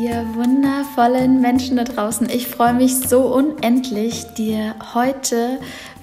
Ihr wundervollen Menschen da draußen, ich freue mich so unendlich, dir heute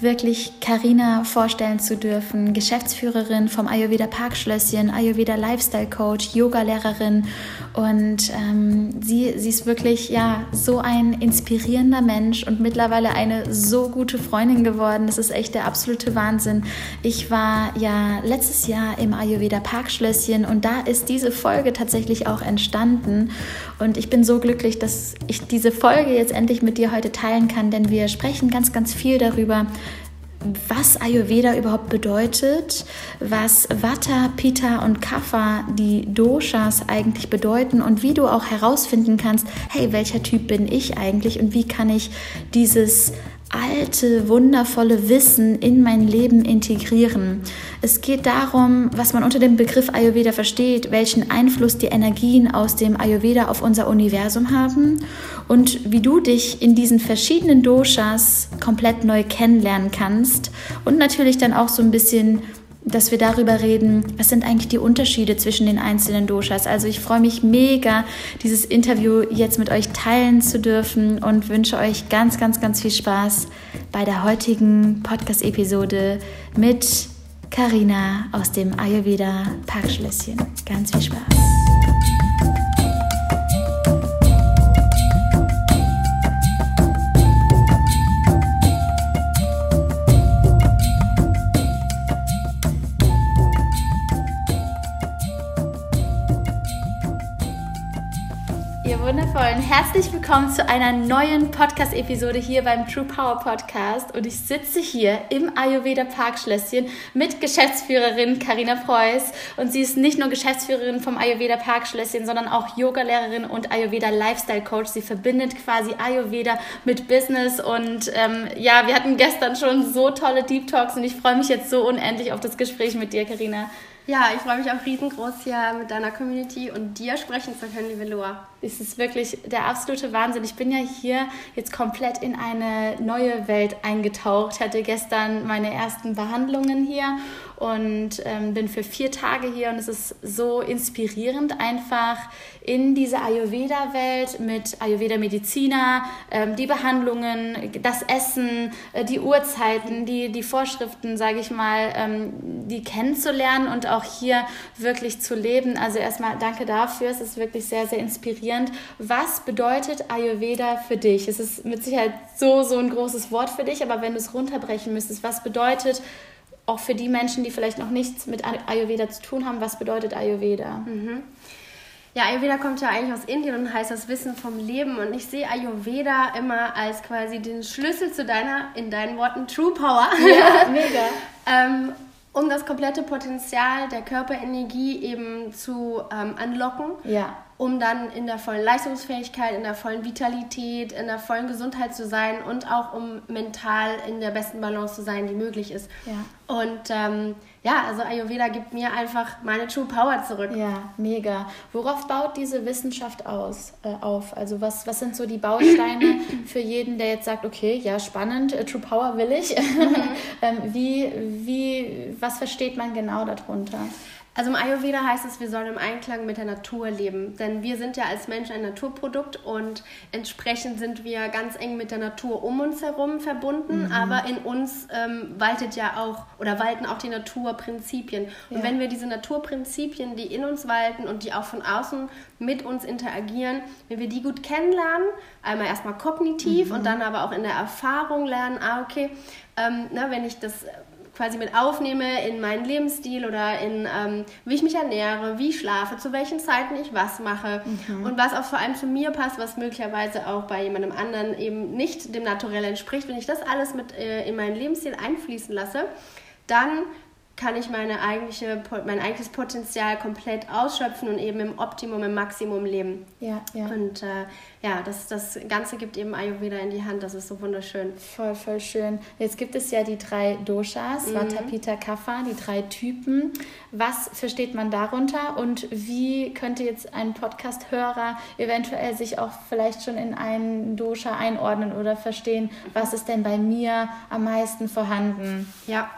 wirklich Karina vorstellen zu dürfen, Geschäftsführerin vom Ayurveda Parkschlösschen, Ayurveda Lifestyle Coach, Yoga-Lehrerin und ähm, sie, sie ist wirklich ja so ein inspirierender Mensch und mittlerweile eine so gute Freundin geworden. Das ist echt der absolute Wahnsinn. Ich war ja letztes Jahr im Ayurveda Parkschlösschen und da ist diese Folge tatsächlich auch entstanden und ich bin so glücklich, dass ich diese Folge jetzt endlich mit dir heute teilen kann, denn wir sprechen ganz, ganz viel darüber, was Ayurveda überhaupt bedeutet, was Vata, Pitta und Kapha, die Doshas eigentlich bedeuten und wie du auch herausfinden kannst, hey, welcher Typ bin ich eigentlich und wie kann ich dieses alte, wundervolle Wissen in mein Leben integrieren. Es geht darum, was man unter dem Begriff Ayurveda versteht, welchen Einfluss die Energien aus dem Ayurveda auf unser Universum haben und wie du dich in diesen verschiedenen Doshas komplett neu kennenlernen kannst und natürlich dann auch so ein bisschen dass wir darüber reden, was sind eigentlich die Unterschiede zwischen den einzelnen Doshas. Also ich freue mich mega, dieses Interview jetzt mit euch teilen zu dürfen und wünsche euch ganz, ganz, ganz viel Spaß bei der heutigen Podcast-Episode mit Karina aus dem Ayurveda Parkschlösschen. Ganz viel Spaß. Wundervollen. Herzlich willkommen zu einer neuen Podcast-Episode hier beim True Power Podcast. Und ich sitze hier im Ayurveda Parkschlösschen mit Geschäftsführerin Karina Preuß. Und sie ist nicht nur Geschäftsführerin vom Ayurveda Parkschlösschen, sondern auch Yogalehrerin und Ayurveda Lifestyle Coach. Sie verbindet quasi Ayurveda mit Business. Und ähm, ja, wir hatten gestern schon so tolle Deep Talks und ich freue mich jetzt so unendlich auf das Gespräch mit dir, Karina. Ja, ich freue mich auch riesengroß hier mit deiner Community und dir sprechen zu können, liebe Loa. Es ist wirklich der absolute Wahnsinn. Ich bin ja hier jetzt komplett in eine neue Welt eingetaucht. Ich hatte gestern meine ersten Behandlungen hier und ähm, bin für vier Tage hier und es ist so inspirierend, einfach in diese Ayurveda-Welt mit Ayurveda-Mediziner, ähm, die Behandlungen, das Essen, äh, die Uhrzeiten, die, die Vorschriften, sage ich mal, ähm, die kennenzulernen und auch hier wirklich zu leben. Also erstmal danke dafür, es ist wirklich sehr, sehr inspirierend. Was bedeutet Ayurveda für dich? Es ist mit Sicherheit so, so ein großes Wort für dich, aber wenn du es runterbrechen müsstest, was bedeutet auch für die Menschen, die vielleicht noch nichts mit Ayurveda zu tun haben, was bedeutet Ayurveda? Mhm. Ja, Ayurveda kommt ja eigentlich aus Indien und heißt das Wissen vom Leben. Und ich sehe Ayurveda immer als quasi den Schlüssel zu deiner, in deinen Worten, True Power. Ja, mega. ähm, um das komplette Potenzial der Körperenergie eben zu ähm, unlocken. Ja um dann in der vollen Leistungsfähigkeit, in der vollen Vitalität, in der vollen Gesundheit zu sein und auch um mental in der besten Balance zu sein, die möglich ist. Ja. Und ähm, ja, also Ayurveda gibt mir einfach meine True Power zurück. Ja, mega. Worauf baut diese Wissenschaft aus, äh, auf? Also was, was sind so die Bausteine für jeden, der jetzt sagt, okay, ja, spannend, äh, True Power will ich. Mhm. ähm, wie, wie, was versteht man genau darunter? Also im Ayurveda heißt es, wir sollen im Einklang mit der Natur leben. Denn wir sind ja als Mensch ein Naturprodukt und entsprechend sind wir ganz eng mit der Natur um uns herum verbunden. Mhm. Aber in uns ähm, waltet ja auch oder walten auch die Naturprinzipien. Und ja. wenn wir diese Naturprinzipien, die in uns walten und die auch von außen mit uns interagieren, wenn wir die gut kennenlernen, einmal erstmal kognitiv mhm. und dann aber auch in der Erfahrung lernen, ah, okay, ähm, na, wenn ich das quasi mit aufnehme in meinen Lebensstil oder in ähm, wie ich mich ernähre, wie ich schlafe, zu welchen Zeiten ich was mache mhm. und was auch vor allem zu mir passt, was möglicherweise auch bei jemandem anderen eben nicht dem Naturell entspricht. Wenn ich das alles mit äh, in meinen Lebensstil einfließen lasse, dann kann ich meine eigentliche, mein eigentliches Potenzial komplett ausschöpfen und eben im Optimum, im Maximum leben. Ja, ja. Und äh, ja, das, das Ganze gibt eben Ayurveda in die Hand. Das ist so wunderschön. Voll, voll schön. Jetzt gibt es ja die drei Doshas, mhm. Vata, Pitta, Kapha, die drei Typen. Was versteht man darunter und wie könnte jetzt ein Podcast-Hörer eventuell sich auch vielleicht schon in einen Dosha einordnen oder verstehen, was ist denn bei mir am meisten vorhanden? Ja.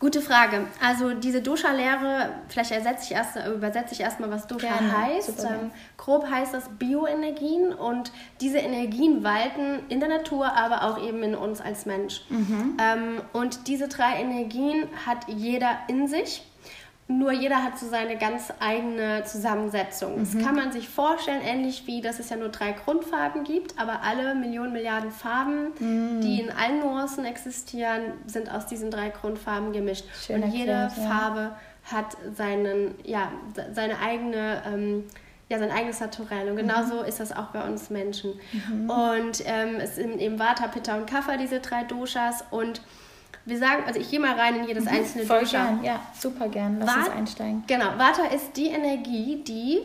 Gute Frage. Also diese Dosha-Lehre, vielleicht ersetze ich erst, übersetze ich erstmal, was Dosha Gerne. heißt. Ähm, grob heißt das Bioenergien und diese Energien walten in der Natur, aber auch eben in uns als Mensch. Mhm. Ähm, und diese drei Energien hat jeder in sich. Nur jeder hat so seine ganz eigene Zusammensetzung. Mhm. Das kann man sich vorstellen, ähnlich wie, dass es ja nur drei Grundfarben gibt, aber alle Millionen Milliarden Farben, mhm. die in allen Nuancen existieren, sind aus diesen drei Grundfarben gemischt. Schön Und jede erklärt, Farbe ja. hat seinen, ja, seine eigene... Ähm, ja, sein eigenes Naturell. Und genauso mhm. ist das auch bei uns Menschen. Mhm. Und ähm, es sind eben Vata, Pitta und Kapha, diese drei Doshas. Und wir sagen, also ich gehe mal rein in jedes mhm, einzelne Voll Dosha. gern, ja, super gern. Lass Vata, uns einsteigen. Genau, Vata ist die Energie, die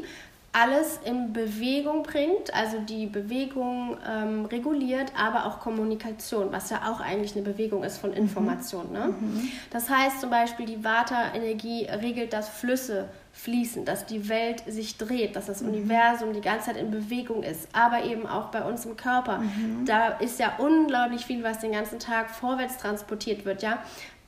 alles in Bewegung bringt, also die Bewegung ähm, reguliert, aber auch Kommunikation, was ja auch eigentlich eine Bewegung ist von Information. Ne? Mhm. Das heißt zum Beispiel, die Vata-Energie regelt, dass Flüsse fließen, dass die Welt sich dreht, dass das mhm. Universum die ganze Zeit in Bewegung ist, aber eben auch bei uns im Körper. Mhm. Da ist ja unglaublich viel, was den ganzen Tag vorwärts transportiert wird, ja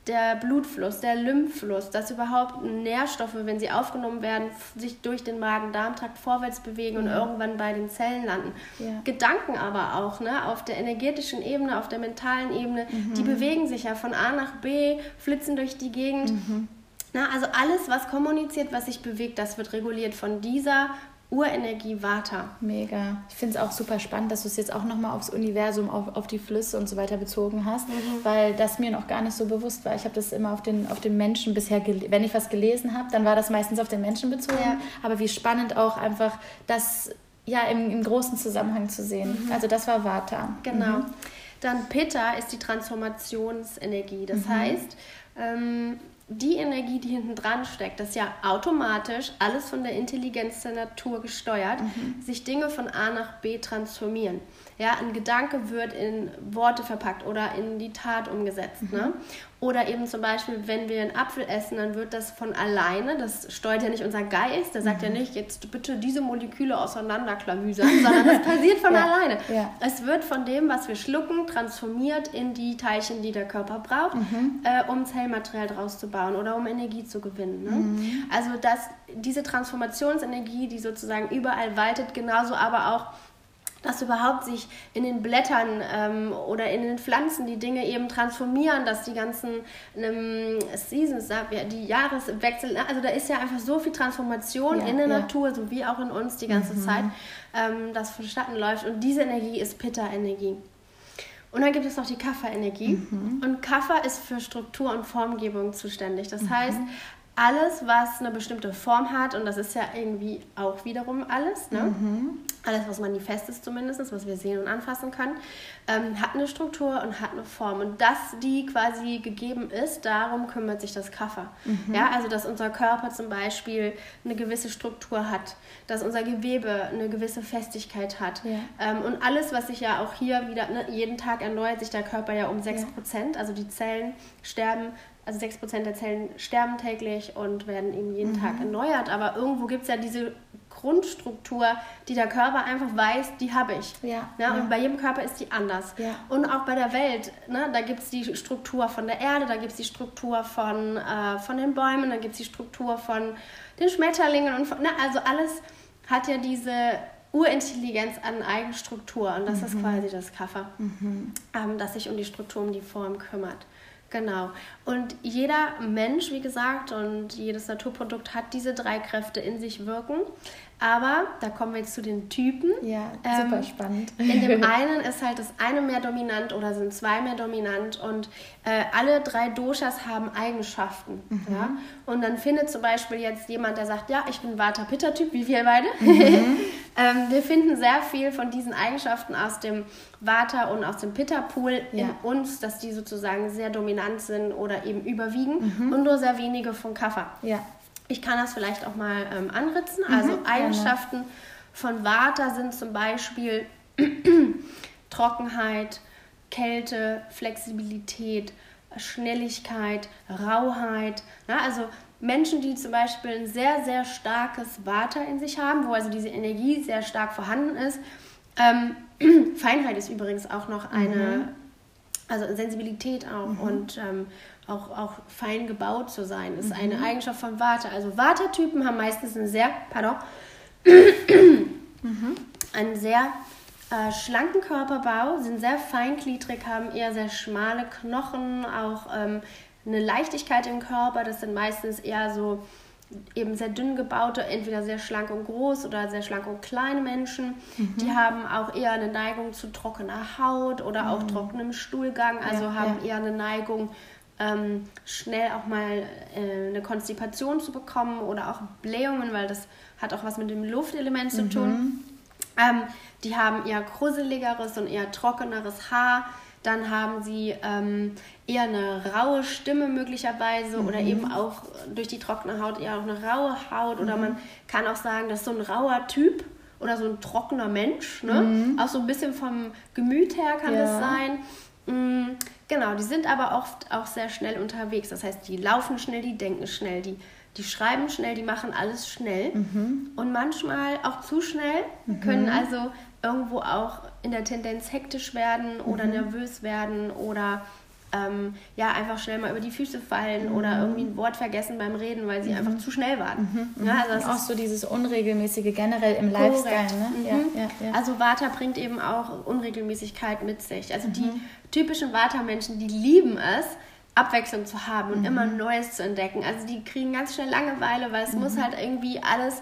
der Blutfluss, der Lymphfluss, dass überhaupt Nährstoffe, wenn sie aufgenommen werden, sich durch den Magen-Darm-Trakt vorwärts bewegen und irgendwann bei den Zellen landen. Ja. Gedanken aber auch, ne, auf der energetischen Ebene, auf der mentalen Ebene, mhm. die bewegen sich ja von A nach B, flitzen durch die Gegend. Mhm. Na, also alles, was kommuniziert, was sich bewegt, das wird reguliert von dieser Urenergie Vata. Mega. Ich finde es auch super spannend, dass du es jetzt auch nochmal aufs Universum, auf, auf die Flüsse und so weiter bezogen hast, mhm. weil das mir noch gar nicht so bewusst war. Ich habe das immer auf den, auf den Menschen bisher, wenn ich was gelesen habe, dann war das meistens auf den Menschen bezogen. Ja. Aber wie spannend auch einfach das ja im, im großen Zusammenhang zu sehen. Mhm. Also das war Vata. Genau. Mhm. Dann Pitta ist die Transformationsenergie. Das mhm. heißt, ähm, die Energie, die hinten dran steckt, das ist ja automatisch alles von der Intelligenz der Natur gesteuert, mhm. sich Dinge von A nach B transformieren. Ja, ein Gedanke wird in Worte verpackt oder in die Tat umgesetzt. Ne? Mhm. Ne? Oder eben zum Beispiel, wenn wir einen Apfel essen, dann wird das von alleine, das steuert ja nicht unser Geist, der sagt mhm. ja nicht, jetzt bitte diese Moleküle auseinanderklamüsern, sondern das passiert von ja. alleine. Ja. Es wird von dem, was wir schlucken, transformiert in die Teilchen, die der Körper braucht, mhm. äh, um Zellmaterial draus zu bauen oder um Energie zu gewinnen. Ne? Mhm. Also das, diese Transformationsenergie, die sozusagen überall waltet, genauso aber auch dass überhaupt sich in den Blättern ähm, oder in den Pflanzen die Dinge eben transformieren, dass die ganzen ähm, Seasons, die Jahreswechsel, ne, also da ist ja einfach so viel Transformation ja, in der ja. Natur, sowie auch in uns die ganze mhm. Zeit, ähm, das vonstatten läuft. Und diese Energie ist Pitta-Energie. Und dann gibt es noch die Kapha-Energie. Mhm. Und Kapha ist für Struktur und Formgebung zuständig. Das mhm. heißt, alles, was eine bestimmte Form hat, und das ist ja irgendwie auch wiederum alles, ne? Mhm. alles, was manifest ist zumindest, was wir sehen und anfassen können, ähm, hat eine Struktur und hat eine Form. Und dass die quasi gegeben ist, darum kümmert sich das Kaffer. Mhm. Ja, also, dass unser Körper zum Beispiel eine gewisse Struktur hat, dass unser Gewebe eine gewisse Festigkeit hat. Ja. Ähm, und alles, was sich ja auch hier wieder, ne, jeden Tag erneuert sich der Körper ja um 6%, ja. also die Zellen sterben also 6% der Zellen sterben täglich und werden eben jeden mhm. Tag erneuert. Aber irgendwo gibt es ja diese Grundstruktur, die der Körper einfach weiß, die habe ich. Ja, ne? ja, Und bei jedem Körper ist die anders. Ja. Und auch bei der Welt, ne? da gibt es die Struktur von der Erde, da gibt es die Struktur von, äh, von den Bäumen, da gibt es die Struktur von den Schmetterlingen. Und von, ne? Also alles hat ja diese Urintelligenz an Eigenstruktur und das mhm. ist quasi das Kaffer, mhm. ähm, das sich um die Struktur, um die Form kümmert. Genau. Und jeder Mensch, wie gesagt, und jedes Naturprodukt hat diese drei Kräfte in sich wirken. Aber da kommen wir jetzt zu den Typen. Ja, super ähm, spannend. In dem einen ist halt das eine mehr dominant oder sind zwei mehr dominant und äh, alle drei Doshas haben Eigenschaften. Mhm. Ja? Und dann findet zum Beispiel jetzt jemand, der sagt, ja, ich bin Vata-Pitta-Typ, wie wir beide. Mhm. ähm, wir finden sehr viel von diesen Eigenschaften aus dem Vata und aus dem Pitta-Pool ja. in uns, dass die sozusagen sehr dominant sind oder eben überwiegen mhm. und nur sehr wenige von Kapha. Ja. Ich kann das vielleicht auch mal ähm, anritzen. Mhm, also Eigenschaften gerne. von Vata sind zum Beispiel Trockenheit, Kälte, Flexibilität, Schnelligkeit, Rauheit. Na, also Menschen, die zum Beispiel ein sehr, sehr starkes Vata in sich haben, wo also diese Energie sehr stark vorhanden ist. Ähm, Feinheit ist übrigens auch noch eine, mhm. also Sensibilität auch mhm. und ähm, auch, auch fein gebaut zu sein. ist eine Eigenschaft von Vata. Also Vata-Typen haben meistens einen sehr, pardon, einen sehr äh, schlanken Körperbau, sind sehr feingliedrig, haben eher sehr schmale Knochen, auch ähm, eine Leichtigkeit im Körper. Das sind meistens eher so eben sehr dünn gebaute, entweder sehr schlank und groß oder sehr schlank und kleine Menschen. Mhm. Die haben auch eher eine Neigung zu trockener Haut oder mhm. auch trockenem Stuhlgang, also ja, haben ja. eher eine Neigung, ähm, schnell auch mal äh, eine Konstipation zu bekommen oder auch Blähungen, weil das hat auch was mit dem Luftelement zu tun. Mhm. Ähm, die haben eher kruseligeres und eher trockeneres Haar. Dann haben sie ähm, eher eine raue Stimme möglicherweise mhm. oder eben auch durch die trockene Haut eher auch eine raue Haut. Mhm. Oder man kann auch sagen, dass so ein rauer Typ oder so ein trockener Mensch, ne? Mhm. auch so ein bisschen vom Gemüt her kann ja. das sein. Mhm, genau, die sind aber oft auch sehr schnell unterwegs. Das heißt, die laufen schnell, die denken schnell, die die schreiben schnell, die machen alles schnell mhm. und manchmal auch zu schnell, mhm. können also irgendwo auch in der Tendenz hektisch werden oder mhm. nervös werden oder ähm, ja, einfach schnell mal über die Füße fallen mhm. oder irgendwie ein Wort vergessen beim Reden, weil sie mhm. einfach zu schnell waren. Mhm. Ja, also auch so dieses Unregelmäßige generell im Lifestyle. Ne? Ja, mhm. ja, ja. Also Vata bringt eben auch Unregelmäßigkeit mit sich. Also die mhm. typischen Vata-Menschen, die lieben es, Abwechslung zu haben und mhm. immer Neues zu entdecken. Also die kriegen ganz schnell Langeweile, weil es mhm. muss halt irgendwie alles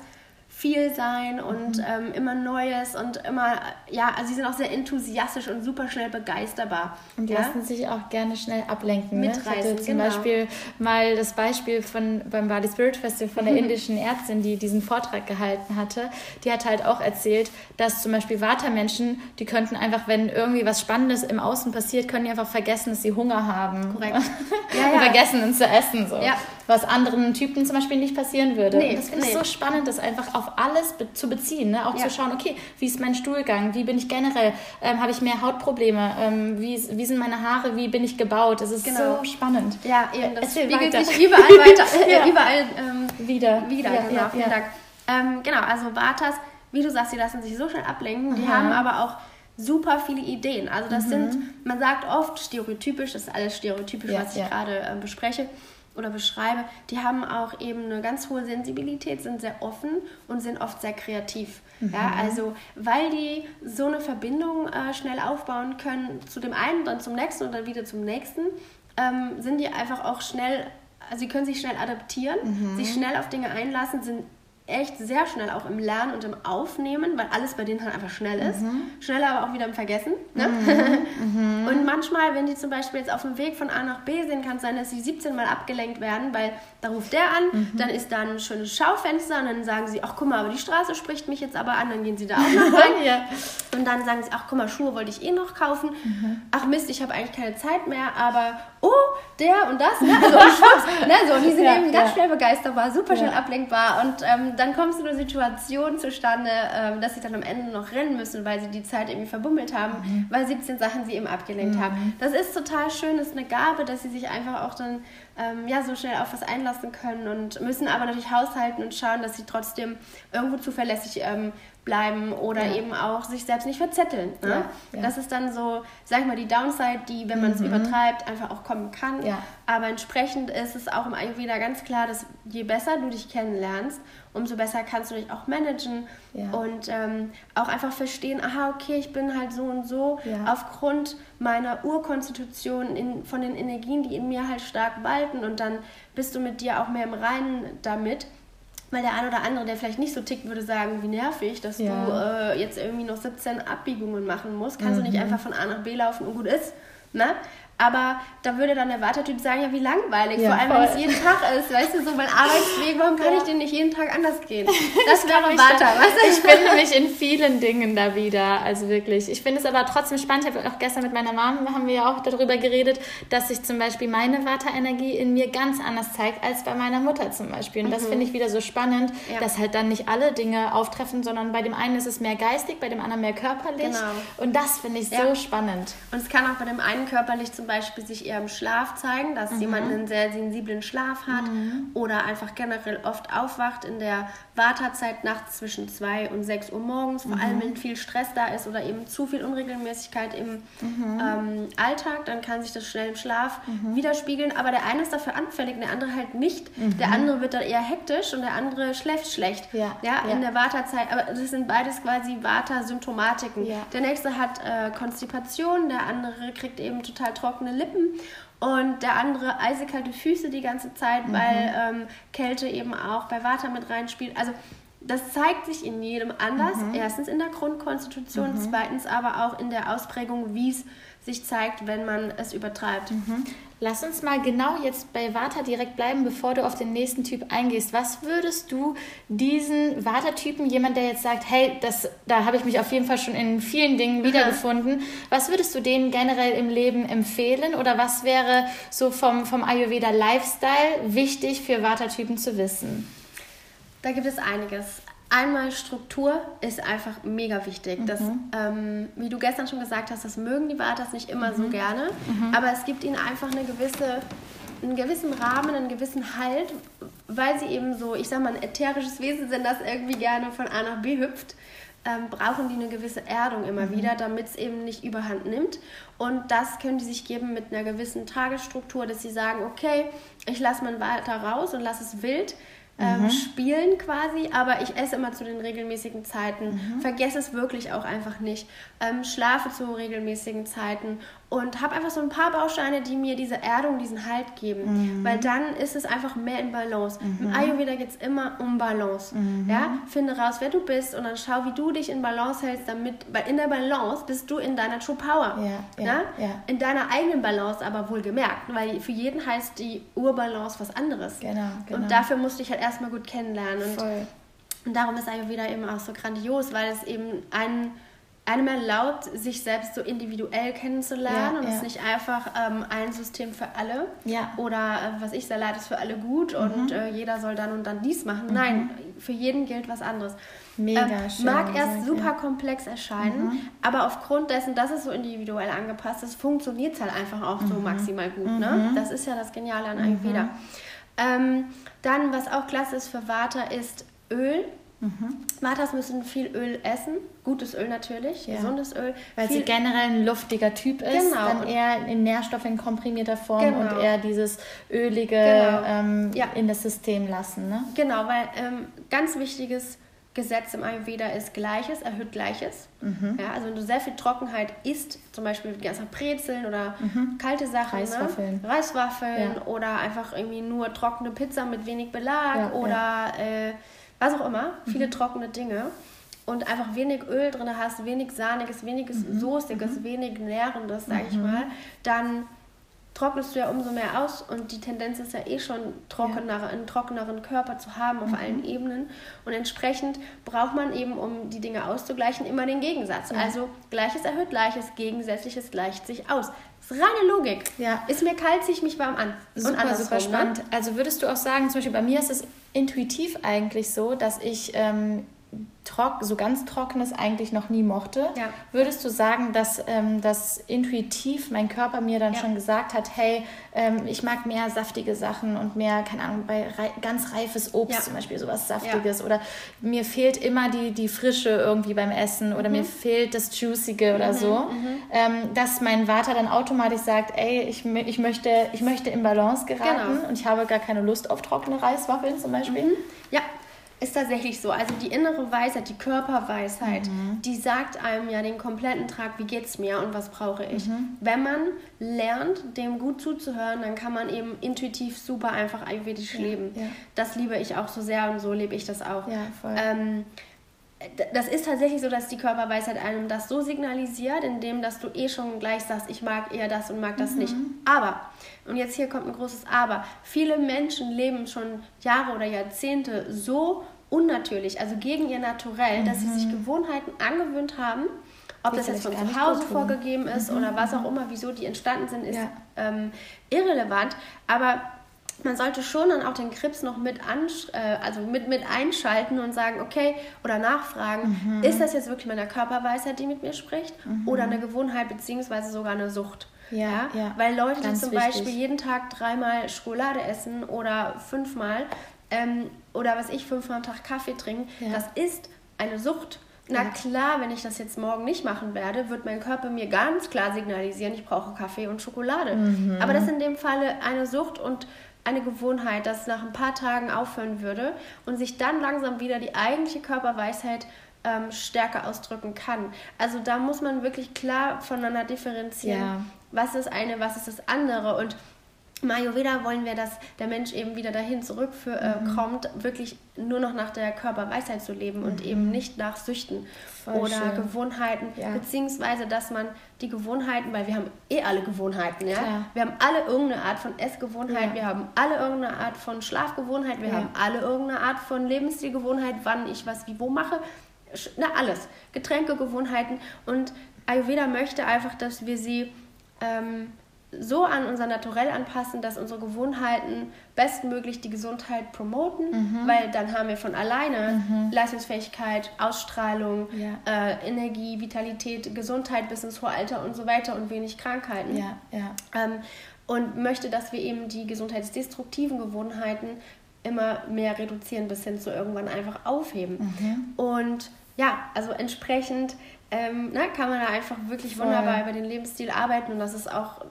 viel sein und mhm. ähm, immer Neues und immer, ja, also sie sind auch sehr enthusiastisch und super schnell begeisterbar. Und ja? lassen sich auch gerne schnell ablenken. Mitreißen, ne? Ich hatte zum genau. Beispiel mal das Beispiel von beim Bali Spirit Festival von der mhm. indischen Ärztin, die diesen Vortrag gehalten hatte. Die hat halt auch erzählt, dass zum Beispiel Vata-Menschen, die könnten einfach, wenn irgendwie was Spannendes im Außen passiert, können die einfach vergessen, dass sie Hunger haben. Korrekt. Ja, ja. vergessen, uns zu essen. So. Ja. Was anderen Typen zum Beispiel nicht passieren würde. Nee, und das finde nee. ich so spannend, das einfach auf alles be zu beziehen. Ne? Auch ja. zu schauen, okay, wie ist mein Stuhlgang? Wie bin ich generell? Ähm, Habe ich mehr Hautprobleme? Ähm, wie, wie sind meine Haare? Wie bin ich gebaut? Das ist genau. so spannend. Ja, eben, das Erzähl spiegelt weiter. sich überall weiter, äh, ja. überall ähm, wieder. Wieder, ja, genau. Vielen Dank. Ähm, genau, also Vatas, wie du sagst, die lassen sich so schnell ablenken. Die mhm. haben aber auch super viele Ideen. Also das mhm. sind, man sagt oft stereotypisch, das ist alles stereotypisch, was ich gerade äh, bespreche oder beschreibe, die haben auch eben eine ganz hohe Sensibilität, sind sehr offen und sind oft sehr kreativ. Mhm. Ja, also weil die so eine Verbindung äh, schnell aufbauen können zu dem einen, dann zum nächsten und dann wieder zum nächsten, ähm, sind die einfach auch schnell, also sie können sich schnell adaptieren, mhm. sich schnell auf Dinge einlassen, sind echt sehr schnell auch im Lernen und im Aufnehmen, weil alles bei denen halt einfach schnell ist. Mhm. Schneller aber auch wieder im Vergessen. Ne? Mhm. mhm. und manchmal, wenn die zum Beispiel jetzt auf dem Weg von A nach B sind, kann es sein, dass sie 17 Mal abgelenkt werden, weil da ruft der an, mhm. dann ist da ein schönes Schaufenster und dann sagen sie, ach guck mal, aber die Straße spricht mich jetzt aber an, dann gehen sie da auch noch rein. ja. Und dann sagen sie, ach guck mal, Schuhe wollte ich eh noch kaufen. Mhm. Ach Mist, ich habe eigentlich keine Zeit mehr, aber oh, der und das, ne? Also und ne? so, die sind ja, eben ganz ja. schnell begeisterbar, super schnell ablenkbar und ähm, dann kommt so eine Situation zustande, ähm, dass sie dann am Ende noch rennen müssen, weil sie die Zeit irgendwie verbummelt haben, mhm. weil 17 Sachen sie eben abgelenkt mhm. haben. Das ist total schön, das ist eine Gabe, dass sie sich einfach auch dann ähm, ja, so schnell auf was einlassen können und müssen aber natürlich haushalten und schauen, dass sie trotzdem irgendwo zuverlässig ähm, bleiben oder ja. eben auch sich selbst nicht verzetteln. Ne? Ja, ja. Das ist dann so, sag ich mal, die Downside, die, wenn man es mhm. übertreibt, einfach auch kommen kann. Aber entsprechend ist es auch im Ayurveda ganz klar, dass je besser du dich kennenlernst, umso besser kannst du dich auch managen und ähm, auch einfach verstehen, aha, okay, ich bin halt so und so aufgrund meiner Urkonstitution in, von den Energien, die in mir halt stark walten und dann bist du mit dir auch mehr im Reinen damit weil der ein oder andere, der vielleicht nicht so tickt, würde sagen, wie nervig, dass ja. du äh, jetzt irgendwie noch 17 Abbiegungen machen musst. Kannst mhm. du nicht mhm. einfach von A nach B laufen und gut ist. Ne? Aber da würde dann der Wartetyp sagen, ja, wie langweilig, ja, vor allem, voll. wenn es jeden Tag ist, weißt du, so mein Arbeitsweg, warum kann ja. ich denn nicht jeden Tag anders gehen? Das wäre Water, weißt? Ich finde mich in vielen Dingen da wieder, also wirklich. Ich finde es aber trotzdem spannend, ich habe auch gestern mit meiner Mom, haben wir ja auch darüber geredet, dass sich zum Beispiel meine Vata-Energie in mir ganz anders zeigt, als bei meiner Mutter zum Beispiel. Und mhm. das finde ich wieder so spannend, ja. dass halt dann nicht alle Dinge auftreffen, sondern bei dem einen ist es mehr geistig, bei dem anderen mehr körperlich. Genau. Und das finde ich so spannend. Und es kann auch bei dem einen körperlich zum zum Beispiel sich eher im Schlaf zeigen, dass mhm. jemand einen sehr sensiblen Schlaf hat mhm. oder einfach generell oft aufwacht in der Wartezeit nachts zwischen 2 und 6 Uhr morgens, vor allem mhm. wenn viel Stress da ist oder eben zu viel Unregelmäßigkeit im mhm. ähm, Alltag, dann kann sich das schnell im Schlaf mhm. widerspiegeln. Aber der eine ist dafür anfällig, der andere halt nicht. Der andere wird dann eher hektisch und der andere schläft schlecht. Ja, ja, ja. in der Wartezeit. Aber das sind beides quasi Vata-Symptomatiken. Ja. Der nächste hat äh, Konstipation, der andere kriegt eben total trockene Lippen und der andere eisekalte Füße die ganze Zeit, mhm. weil ähm, Kälte eben auch bei Vata mit reinspielt. Also das zeigt sich in jedem anders. Mhm. Erstens in der Grundkonstitution, mhm. zweitens aber auch in der Ausprägung, wie es sich zeigt, wenn man es übertreibt. Mhm. Lass uns mal genau jetzt bei Vata direkt bleiben, bevor du auf den nächsten Typ eingehst. Was würdest du diesen Vata-Typen, jemand, der jetzt sagt, hey, das, da habe ich mich auf jeden Fall schon in vielen Dingen wiedergefunden, was würdest du denen generell im Leben empfehlen oder was wäre so vom, vom Ayurveda Lifestyle wichtig für Vata-Typen zu wissen? Da gibt es einiges. Einmal Struktur ist einfach mega wichtig. Mhm. Das, ähm, wie du gestern schon gesagt hast, das mögen die Vatas nicht immer mhm. so gerne, mhm. aber es gibt ihnen einfach eine gewisse, einen gewissen Rahmen, einen gewissen Halt, weil sie eben so, ich sag mal, ein ätherisches Wesen sind, das irgendwie gerne von A nach B hüpft. Ähm, brauchen die eine gewisse Erdung immer mhm. wieder, damit es eben nicht überhand nimmt. Und das können die sich geben mit einer gewissen Tagesstruktur, dass sie sagen, okay, ich lasse mein Walter raus und lasse es wild ähm, mhm. spielen quasi, aber ich esse immer zu den regelmäßigen Zeiten, mhm. vergesse es wirklich auch einfach nicht, ähm, schlafe zu regelmäßigen Zeiten und habe einfach so ein paar Bausteine, die mir diese Erdung, diesen Halt geben, mhm. weil dann ist es einfach mehr in Balance. Mhm. Im Ayurveda geht es immer um Balance. Mhm. Ja? Finde raus, wer du bist und dann schau, wie du dich in Balance hältst, damit, weil in der Balance bist du in deiner True Power. Ja, ja, ja? In deiner eigenen Balance aber wohlgemerkt, weil für jeden heißt die Urbalance was anderes. Genau, genau. Und dafür musst du dich halt erstmal gut kennenlernen. Und, und darum ist Ayurveda eben auch so grandios, weil es eben einen einem erlaubt, sich selbst so individuell kennenzulernen ja, und es ja. ist nicht einfach ähm, ein System für alle ja. oder äh, was ich sehr leid ist für alle gut mhm. und äh, jeder soll dann und dann dies machen. Mhm. Nein, für jeden gilt was anderes. Mega ähm, schön. Mag erst super komplex erscheinen, mhm. aber aufgrund dessen, dass es so individuell angepasst ist, funktioniert es halt einfach auch so mhm. maximal gut. Ne? Mhm. Das ist ja das Geniale an Ayurveda. Mhm. Ähm, dann, was auch klasse ist für Vata, ist Öl. Mhm. Vatas müssen viel Öl essen, gutes Öl natürlich, ja. gesundes Öl. Weil sie generell ein luftiger Typ ist, genau. dann eher in Nährstoffe in komprimierter Form genau. und eher dieses Ölige genau. ähm, ja. in das System lassen. Ne? Genau, weil ähm, ganz wichtiges Gesetz im Ayurveda ist Gleiches erhöht Gleiches. Mhm. Ja, also wenn du sehr viel Trockenheit isst, zum Beispiel ganze Brezeln oder mhm. kalte Sachen, Reiswaffeln, ne? Reiswaffeln ja. oder einfach irgendwie nur trockene Pizza mit wenig Belag oder äh, was auch immer, viele mhm. trockene Dinge und einfach wenig Öl drin hast, wenig Sahniges, weniges mhm. Soßiges, mhm. wenig Nährendes, sag ich mhm. mal, dann trocknest du ja umso mehr aus und die Tendenz ist ja eh schon trockener, ja. einen trockeneren Körper zu haben auf mhm. allen Ebenen und entsprechend braucht man eben, um die Dinge auszugleichen, immer den Gegensatz. Ja. Also Gleiches erhöht Gleiches, Gegensätzliches gleicht sich aus. Das ist reine Logik. Ja. Ist mir kalt, ziehe ich mich warm an. Super, super ne? spannend. Ne? Also würdest du auch sagen, zum Beispiel bei mir ist es intuitiv eigentlich so, dass ich ähm, trock, so ganz trockenes eigentlich noch nie mochte. Ja. Würdest du sagen, dass ähm, das intuitiv mein Körper mir dann ja. schon gesagt hat, hey, ähm, ich mag mehr saftige Sachen und mehr, keine Ahnung, bei rei ganz reifes Obst ja. zum Beispiel, sowas Saftiges oder mir fehlt immer die, die Frische irgendwie beim Essen oder mhm. mir fehlt das Juicige oder mhm. so, mhm. Ähm, dass mein Vater dann automatisch sagt, ey, ich, ich, möchte, ich möchte in Balance geraten genau. und ich habe gar keine Lust auf trockene Reiswaffeln zum Beispiel. Mhm. Ja, ist tatsächlich so. Also die innere Weisheit, die Körperweisheit, mhm. die sagt einem ja den kompletten Tag, wie geht's mir und was brauche ich. Mhm. Wenn man lernt, dem gut zuzuhören, dann kann man eben intuitiv super einfach ayurvedisch ja, leben. Ja. Das liebe ich auch so sehr und so lebe ich das auch. Ja, voll. Ähm, das ist tatsächlich so, dass die Körperweisheit einem das so signalisiert, indem dass du eh schon gleich sagst, ich mag eher das und mag das mhm. nicht. Aber, und jetzt hier kommt ein großes Aber, viele Menschen leben schon Jahre oder Jahrzehnte so unnatürlich, also gegen ihr Naturell, mhm. dass sie sich mhm. Gewohnheiten angewöhnt haben, ob die das jetzt von zu Hause vorgegeben ist mhm. oder was auch immer, wieso die entstanden sind, ist ja. ähm, irrelevant. Aber man sollte schon dann auch den Krebs noch mit, an, äh, also mit, mit einschalten und sagen, okay, oder nachfragen, mhm. ist das jetzt wirklich meine Körperweisheit, die mit mir spricht, mhm. oder eine Gewohnheit beziehungsweise sogar eine Sucht? Ja, ja. Weil Leute, die zum wichtig. Beispiel jeden Tag dreimal Schokolade essen oder fünfmal ähm, oder was ich fünfmal am Tag Kaffee trinken, ja. das ist eine Sucht. Na ja. klar, wenn ich das jetzt morgen nicht machen werde, wird mein Körper mir ganz klar signalisieren, ich brauche Kaffee und Schokolade. Mhm. Aber das ist in dem Falle eine Sucht und eine Gewohnheit, das nach ein paar Tagen aufhören würde und sich dann langsam wieder die eigentliche Körperweisheit ähm, stärker ausdrücken kann. Also da muss man wirklich klar voneinander differenzieren. Ja. Was ist eine, was ist das andere? Und im Ayurveda wollen wir, dass der Mensch eben wieder dahin zurückkommt, äh, mhm. wirklich nur noch nach der Körperweisheit zu leben mhm. und eben nicht nach Süchten Voll oder schön. Gewohnheiten, ja. beziehungsweise dass man die Gewohnheiten, weil wir haben eh alle Gewohnheiten, ja. Wir haben alle irgendeine Art von Essgewohnheit, ja. wir haben alle irgendeine Art von Schlafgewohnheit, wir haben alle irgendeine Art von Lebensstilgewohnheit, wann ich was wie wo mache, na alles, Getränkegewohnheiten und Ayurveda möchte einfach, dass wir sie ähm, so an unser Naturell anpassen, dass unsere Gewohnheiten bestmöglich die Gesundheit promoten, mhm. weil dann haben wir von alleine mhm. Leistungsfähigkeit, Ausstrahlung, ja. äh, Energie, Vitalität, Gesundheit bis ins hohe Alter und so weiter und wenig Krankheiten. Ja, ja. Ähm, und möchte, dass wir eben die gesundheitsdestruktiven Gewohnheiten immer mehr reduzieren, bis hin zu irgendwann einfach aufheben. Mhm. Und ja, also entsprechend ähm, na, ne, kann man da einfach wirklich wunderbar über den Lebensstil arbeiten und das ist auch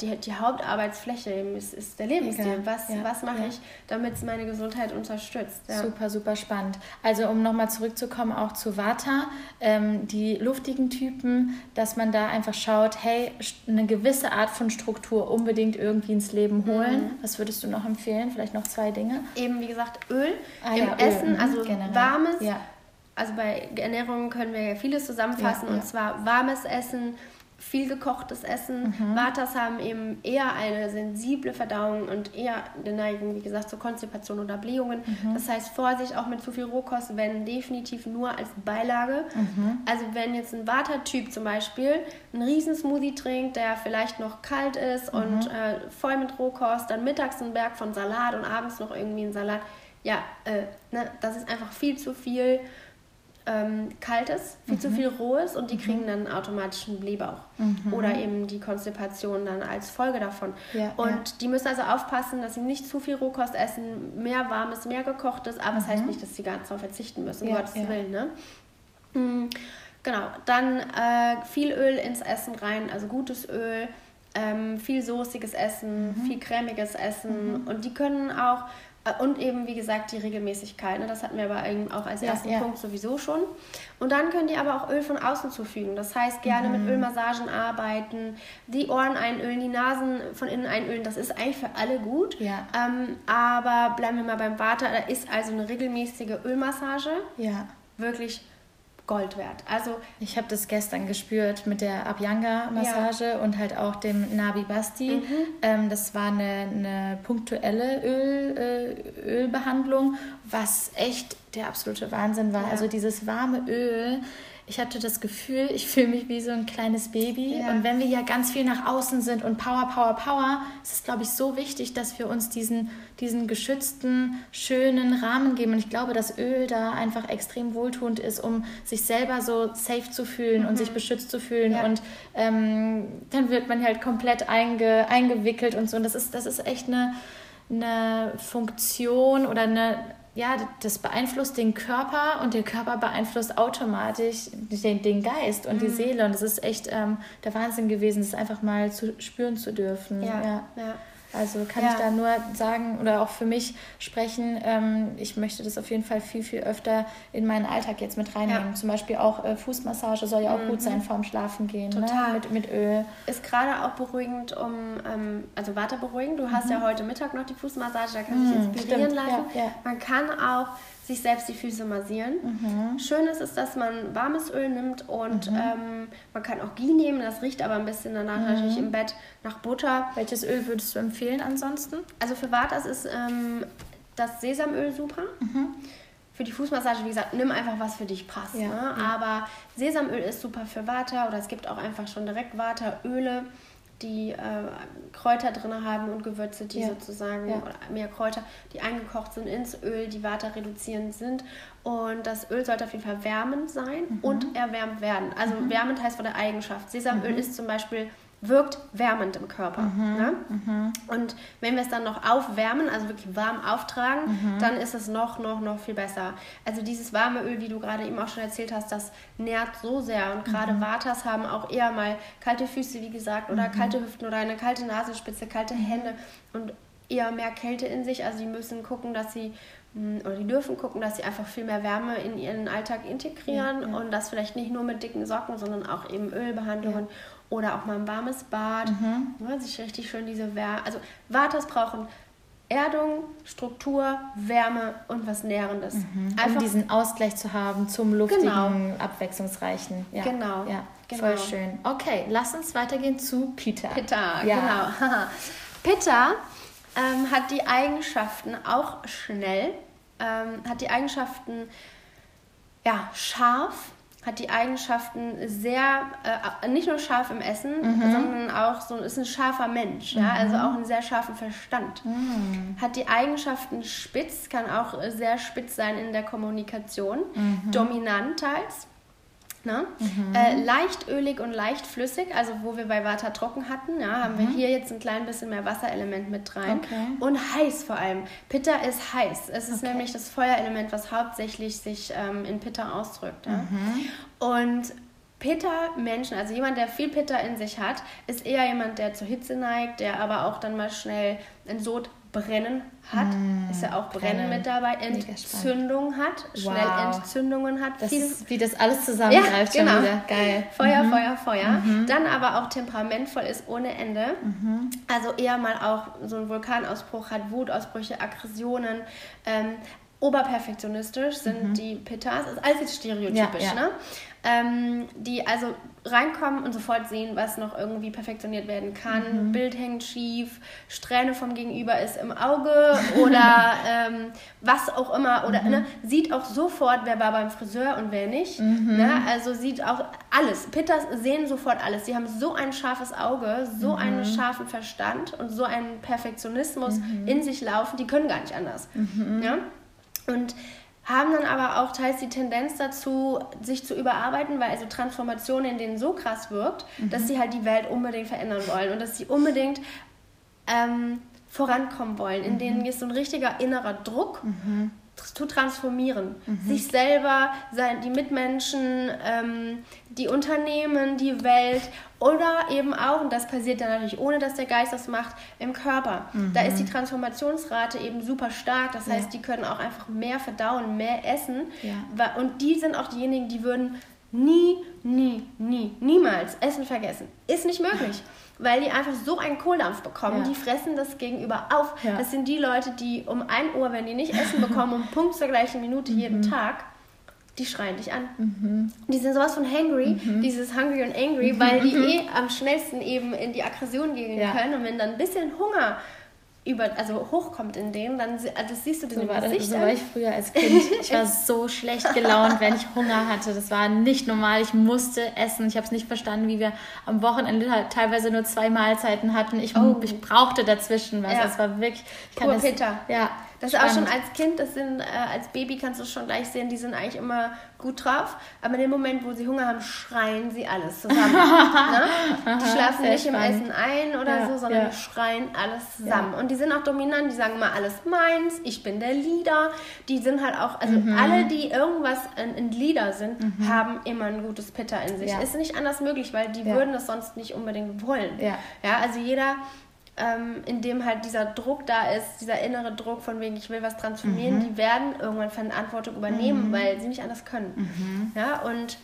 die, die Hauptarbeitsfläche ist, ist der Lebensstil. Was, ja, was mache ja. ich, damit es meine Gesundheit unterstützt? Ja. Super, super spannend. Also um nochmal zurückzukommen auch zu Vata, ähm, die luftigen Typen, dass man da einfach schaut, hey, eine gewisse Art von Struktur unbedingt irgendwie ins Leben holen. Mhm. Was würdest du noch empfehlen? Vielleicht noch zwei Dinge? Eben, wie gesagt, Öl ah, im Essen, Öl. Mhm, also Generell. warmes. Also bei Ernährung können wir ja vieles zusammenfassen und zwar warmes Essen, viel gekochtes Essen. Mhm. Vatas haben eben eher eine sensible Verdauung und eher eine Neigung, wie gesagt, zur Konstipation oder Blähungen. Mhm. Das heißt, Vorsicht auch mit zu viel Rohkost, wenn definitiv nur als Beilage. Mhm. Also wenn jetzt ein Vata-Typ zum Beispiel einen Riesensmoothie trinkt, der vielleicht noch kalt ist und mhm. äh, voll mit Rohkost, dann mittags einen Berg von Salat und abends noch irgendwie einen Salat. Ja, äh, ne, das ist einfach viel zu viel ähm, Kaltes, viel mhm. zu viel Rohes und die mhm. kriegen dann automatisch einen Blähbauch. Mhm. Oder eben die Konstipation dann als Folge davon. Ja, und ja. die müssen also aufpassen, dass sie nicht zu viel Rohkost essen, mehr warmes, mehr gekochtes, aber das heißt mhm. nicht, dass sie ganz darauf verzichten müssen, um ja, Gottes Willen. Ne? Mhm. Genau, dann äh, viel Öl ins Essen rein, also gutes Öl. Ähm, viel soßiges Essen, mhm. viel cremiges Essen und die können auch und eben, wie gesagt, die Regelmäßigkeit. Ne? Das hatten wir aber auch als ersten ja, ja. Punkt sowieso schon. Und dann könnt ihr aber auch Öl von außen zufügen. Das heißt, gerne mhm. mit Ölmassagen arbeiten, die Ohren einölen, die Nasen von innen einölen. Das ist eigentlich für alle gut. Ja. Ähm, aber bleiben wir mal beim Water. Da ist also eine regelmäßige Ölmassage. Ja. Wirklich Gold wert. Also ich habe das gestern gespürt mit der Abhyanga-Massage ja. und halt auch dem Nabi Basti. Mhm. Ähm, das war eine, eine punktuelle Öl, äh, Ölbehandlung, was echt der absolute Wahnsinn war. Ja. Also dieses warme Öl ich hatte das Gefühl, ich fühle mich wie so ein kleines Baby. Ja. Und wenn wir ja ganz viel nach außen sind und Power, Power, Power, ist es, glaube ich, so wichtig, dass wir uns diesen, diesen geschützten, schönen Rahmen geben. Und ich glaube, dass Öl da einfach extrem wohltuend ist, um sich selber so safe zu fühlen mhm. und sich beschützt zu fühlen. Ja. Und ähm, dann wird man halt komplett einge, eingewickelt und so. Und das ist, das ist echt eine, eine Funktion oder eine ja, das beeinflusst den Körper und der Körper beeinflusst automatisch den, den Geist und mhm. die Seele. Und das ist echt ähm, der Wahnsinn gewesen, das einfach mal zu spüren zu dürfen. Ja, ja. ja. Also kann ja. ich da nur sagen oder auch für mich sprechen, ähm, ich möchte das auf jeden Fall viel, viel öfter in meinen Alltag jetzt mit reinnehmen. Ja. Zum Beispiel auch äh, Fußmassage soll ja auch mhm. gut sein vorm Schlafen gehen. Ne? Total. Ne? Mit, mit Öl. Ist gerade auch beruhigend, um, ähm, also weiter beruhigend. Du hast mhm. ja heute Mittag noch die Fußmassage, da kann ich mhm, inspirieren Stimmt. lassen. Ja, Man kann auch sich selbst die Füße massieren. Mhm. Schön ist es, dass man warmes Öl nimmt und mhm. ähm, man kann auch Ghee nehmen, das riecht aber ein bisschen danach mhm. natürlich im Bett nach Butter. Welches Öl würdest du empfehlen ansonsten? Also für Vatas ist ähm, das Sesamöl super. Mhm. Für die Fußmassage, wie gesagt, nimm einfach was für dich passt. Ja, ne? ja. Aber Sesamöl ist super für Vata oder es gibt auch einfach schon direkt Vata-Öle die äh, Kräuter drin haben und Gewürze, die ja. sozusagen, ja. oder mehr Kräuter, die eingekocht sind ins Öl, die Water reduzierend sind. Und das Öl sollte auf jeden Fall wärmend sein mhm. und erwärmt werden. Also mhm. wärmend heißt von der Eigenschaft. Sesamöl mhm. ist zum Beispiel wirkt wärmend im Körper. Mhm, ne? mhm. Und wenn wir es dann noch aufwärmen, also wirklich warm auftragen, mhm. dann ist es noch, noch, noch viel besser. Also dieses warme Öl, wie du gerade eben auch schon erzählt hast, das nährt so sehr. Und gerade mhm. Vatas haben auch eher mal kalte Füße, wie gesagt, oder mhm. kalte Hüften oder eine kalte Nasenspitze, kalte Hände und eher mehr Kälte in sich. Also sie müssen gucken, dass sie hm, oder die dürfen gucken, dass sie einfach viel mehr Wärme in ihren Alltag integrieren ja, ja. und das vielleicht nicht nur mit dicken Socken, sondern auch eben Ölbehandlungen ja oder auch mal ein warmes Bad. Mhm. Ja, sich richtig schön diese Wärme. Also Vatas brauchen Erdung, Struktur, Wärme und was Nährendes. Mhm. Einfach um diesen Ausgleich zu haben zum luftigen, genau. abwechslungsreichen. Ja. Genau. Ja, genau. voll schön. Okay, lass uns weitergehen zu Peter. Peter, ja. genau. Peter ähm, hat die Eigenschaften auch schnell, ähm, hat die Eigenschaften ja, scharf, hat die Eigenschaften sehr, äh, nicht nur scharf im Essen, mhm. sondern auch so, ist ein scharfer Mensch, mhm. ja, also auch einen sehr scharfen Verstand. Mhm. Hat die Eigenschaften spitz, kann auch sehr spitz sein in der Kommunikation, mhm. dominant teils Ne? Mhm. Äh, leicht ölig und leicht flüssig, also wo wir bei Vata trocken hatten, ja, haben mhm. wir hier jetzt ein klein bisschen mehr Wasserelement mit rein. Okay. Und heiß vor allem. Pitta ist heiß. Es ist okay. nämlich das Feuerelement, was hauptsächlich sich ähm, in Pitta ausdrückt. Ja? Mhm. Und Pitta-Menschen, also jemand, der viel Pitta in sich hat, ist eher jemand, der zur Hitze neigt, der aber auch dann mal schnell ein Sod Brennen hat, mm, ist ja auch Brennen mit dabei, Entzündung hat, wow. schnell Entzündungen hat. Das ist, wie das alles zusammengreift ja, genau. schon wieder. Geil. Feuer, mhm. Feuer, Feuer. Mhm. Dann aber auch temperamentvoll ist ohne Ende. Mhm. Also eher mal auch so ein Vulkanausbruch hat, Wutausbrüche, Aggressionen. Ähm, oberperfektionistisch sind mhm. die Pittas, ist alles jetzt stereotypisch, ja, ja. ne? ähm, die also reinkommen und sofort sehen, was noch irgendwie perfektioniert werden kann. Mhm. Bild hängt schief, Strähne vom Gegenüber ist im Auge oder ähm, was auch immer. Oder mhm. ne, sieht auch sofort, wer war beim Friseur und wer nicht. Mhm. Ne? Also sieht auch alles. Pitters sehen sofort alles. Sie haben so ein scharfes Auge, so mhm. einen scharfen Verstand und so einen Perfektionismus mhm. in sich laufen, die können gar nicht anders. Mhm. Ja? Und haben dann aber auch teils die Tendenz dazu, sich zu überarbeiten, weil also Transformation in denen so krass wirkt, mhm. dass sie halt die Welt unbedingt verändern wollen und dass sie unbedingt ähm, vorankommen wollen. In mhm. denen ist so ein richtiger innerer Druck. Mhm zu transformieren. Mhm. Sich selber, die Mitmenschen, ähm, die Unternehmen, die Welt oder eben auch, und das passiert dann natürlich ohne, dass der Geist das macht, im Körper. Mhm. Da ist die Transformationsrate eben super stark. Das heißt, die können auch einfach mehr verdauen, mehr essen. Ja. Und die sind auch diejenigen, die würden nie, nie, nie, niemals Essen vergessen. Ist nicht möglich weil die einfach so einen Kohldampf bekommen. Ja. Die fressen das gegenüber auf. Ja. Das sind die Leute, die um 1 Uhr, wenn die nicht Essen bekommen, um Punkt zur gleichen Minute jeden mhm. Tag, die schreien dich an. Mhm. Die sind sowas von hangry, mhm. dieses hungry und angry, weil die eh am schnellsten eben in die Aggression gehen ja. können. Und wenn dann ein bisschen Hunger über, also hochkommt in denen, dann also das siehst du den so war, das, so war ich früher als Kind. Ich war so schlecht gelaunt, wenn ich Hunger hatte. Das war nicht normal. Ich musste essen. Ich habe es nicht verstanden, wie wir am Wochenende halt teilweise nur zwei Mahlzeiten hatten. Ich, oh. ich brauchte dazwischen was. Ja. Das war wirklich. Ich kann Pur das, Peter. Ja, das ist auch schon als Kind, das sind, äh, als Baby kannst du schon gleich sehen, die sind eigentlich immer gut drauf. Aber in dem Moment, wo sie Hunger haben, schreien sie alles zusammen. ne? Die schlafen nicht spannend. im Essen ein oder ja, so, sondern ja. die schreien alles zusammen. Ja. Und die sind auch dominant, die sagen immer alles meins, ich bin der Leader. Die sind halt auch, also mhm. alle, die irgendwas ein, ein Leader sind, mhm. haben immer ein gutes Pitter in sich. Ist nicht anders möglich, weil die würden das sonst nicht unbedingt wollen. Ja, also jeder ähm, in dem halt dieser Druck da ist, dieser innere Druck von wegen, ich will was transformieren, mhm. die werden irgendwann Verantwortung übernehmen, mhm. weil sie nicht anders können. Mhm. Ja, und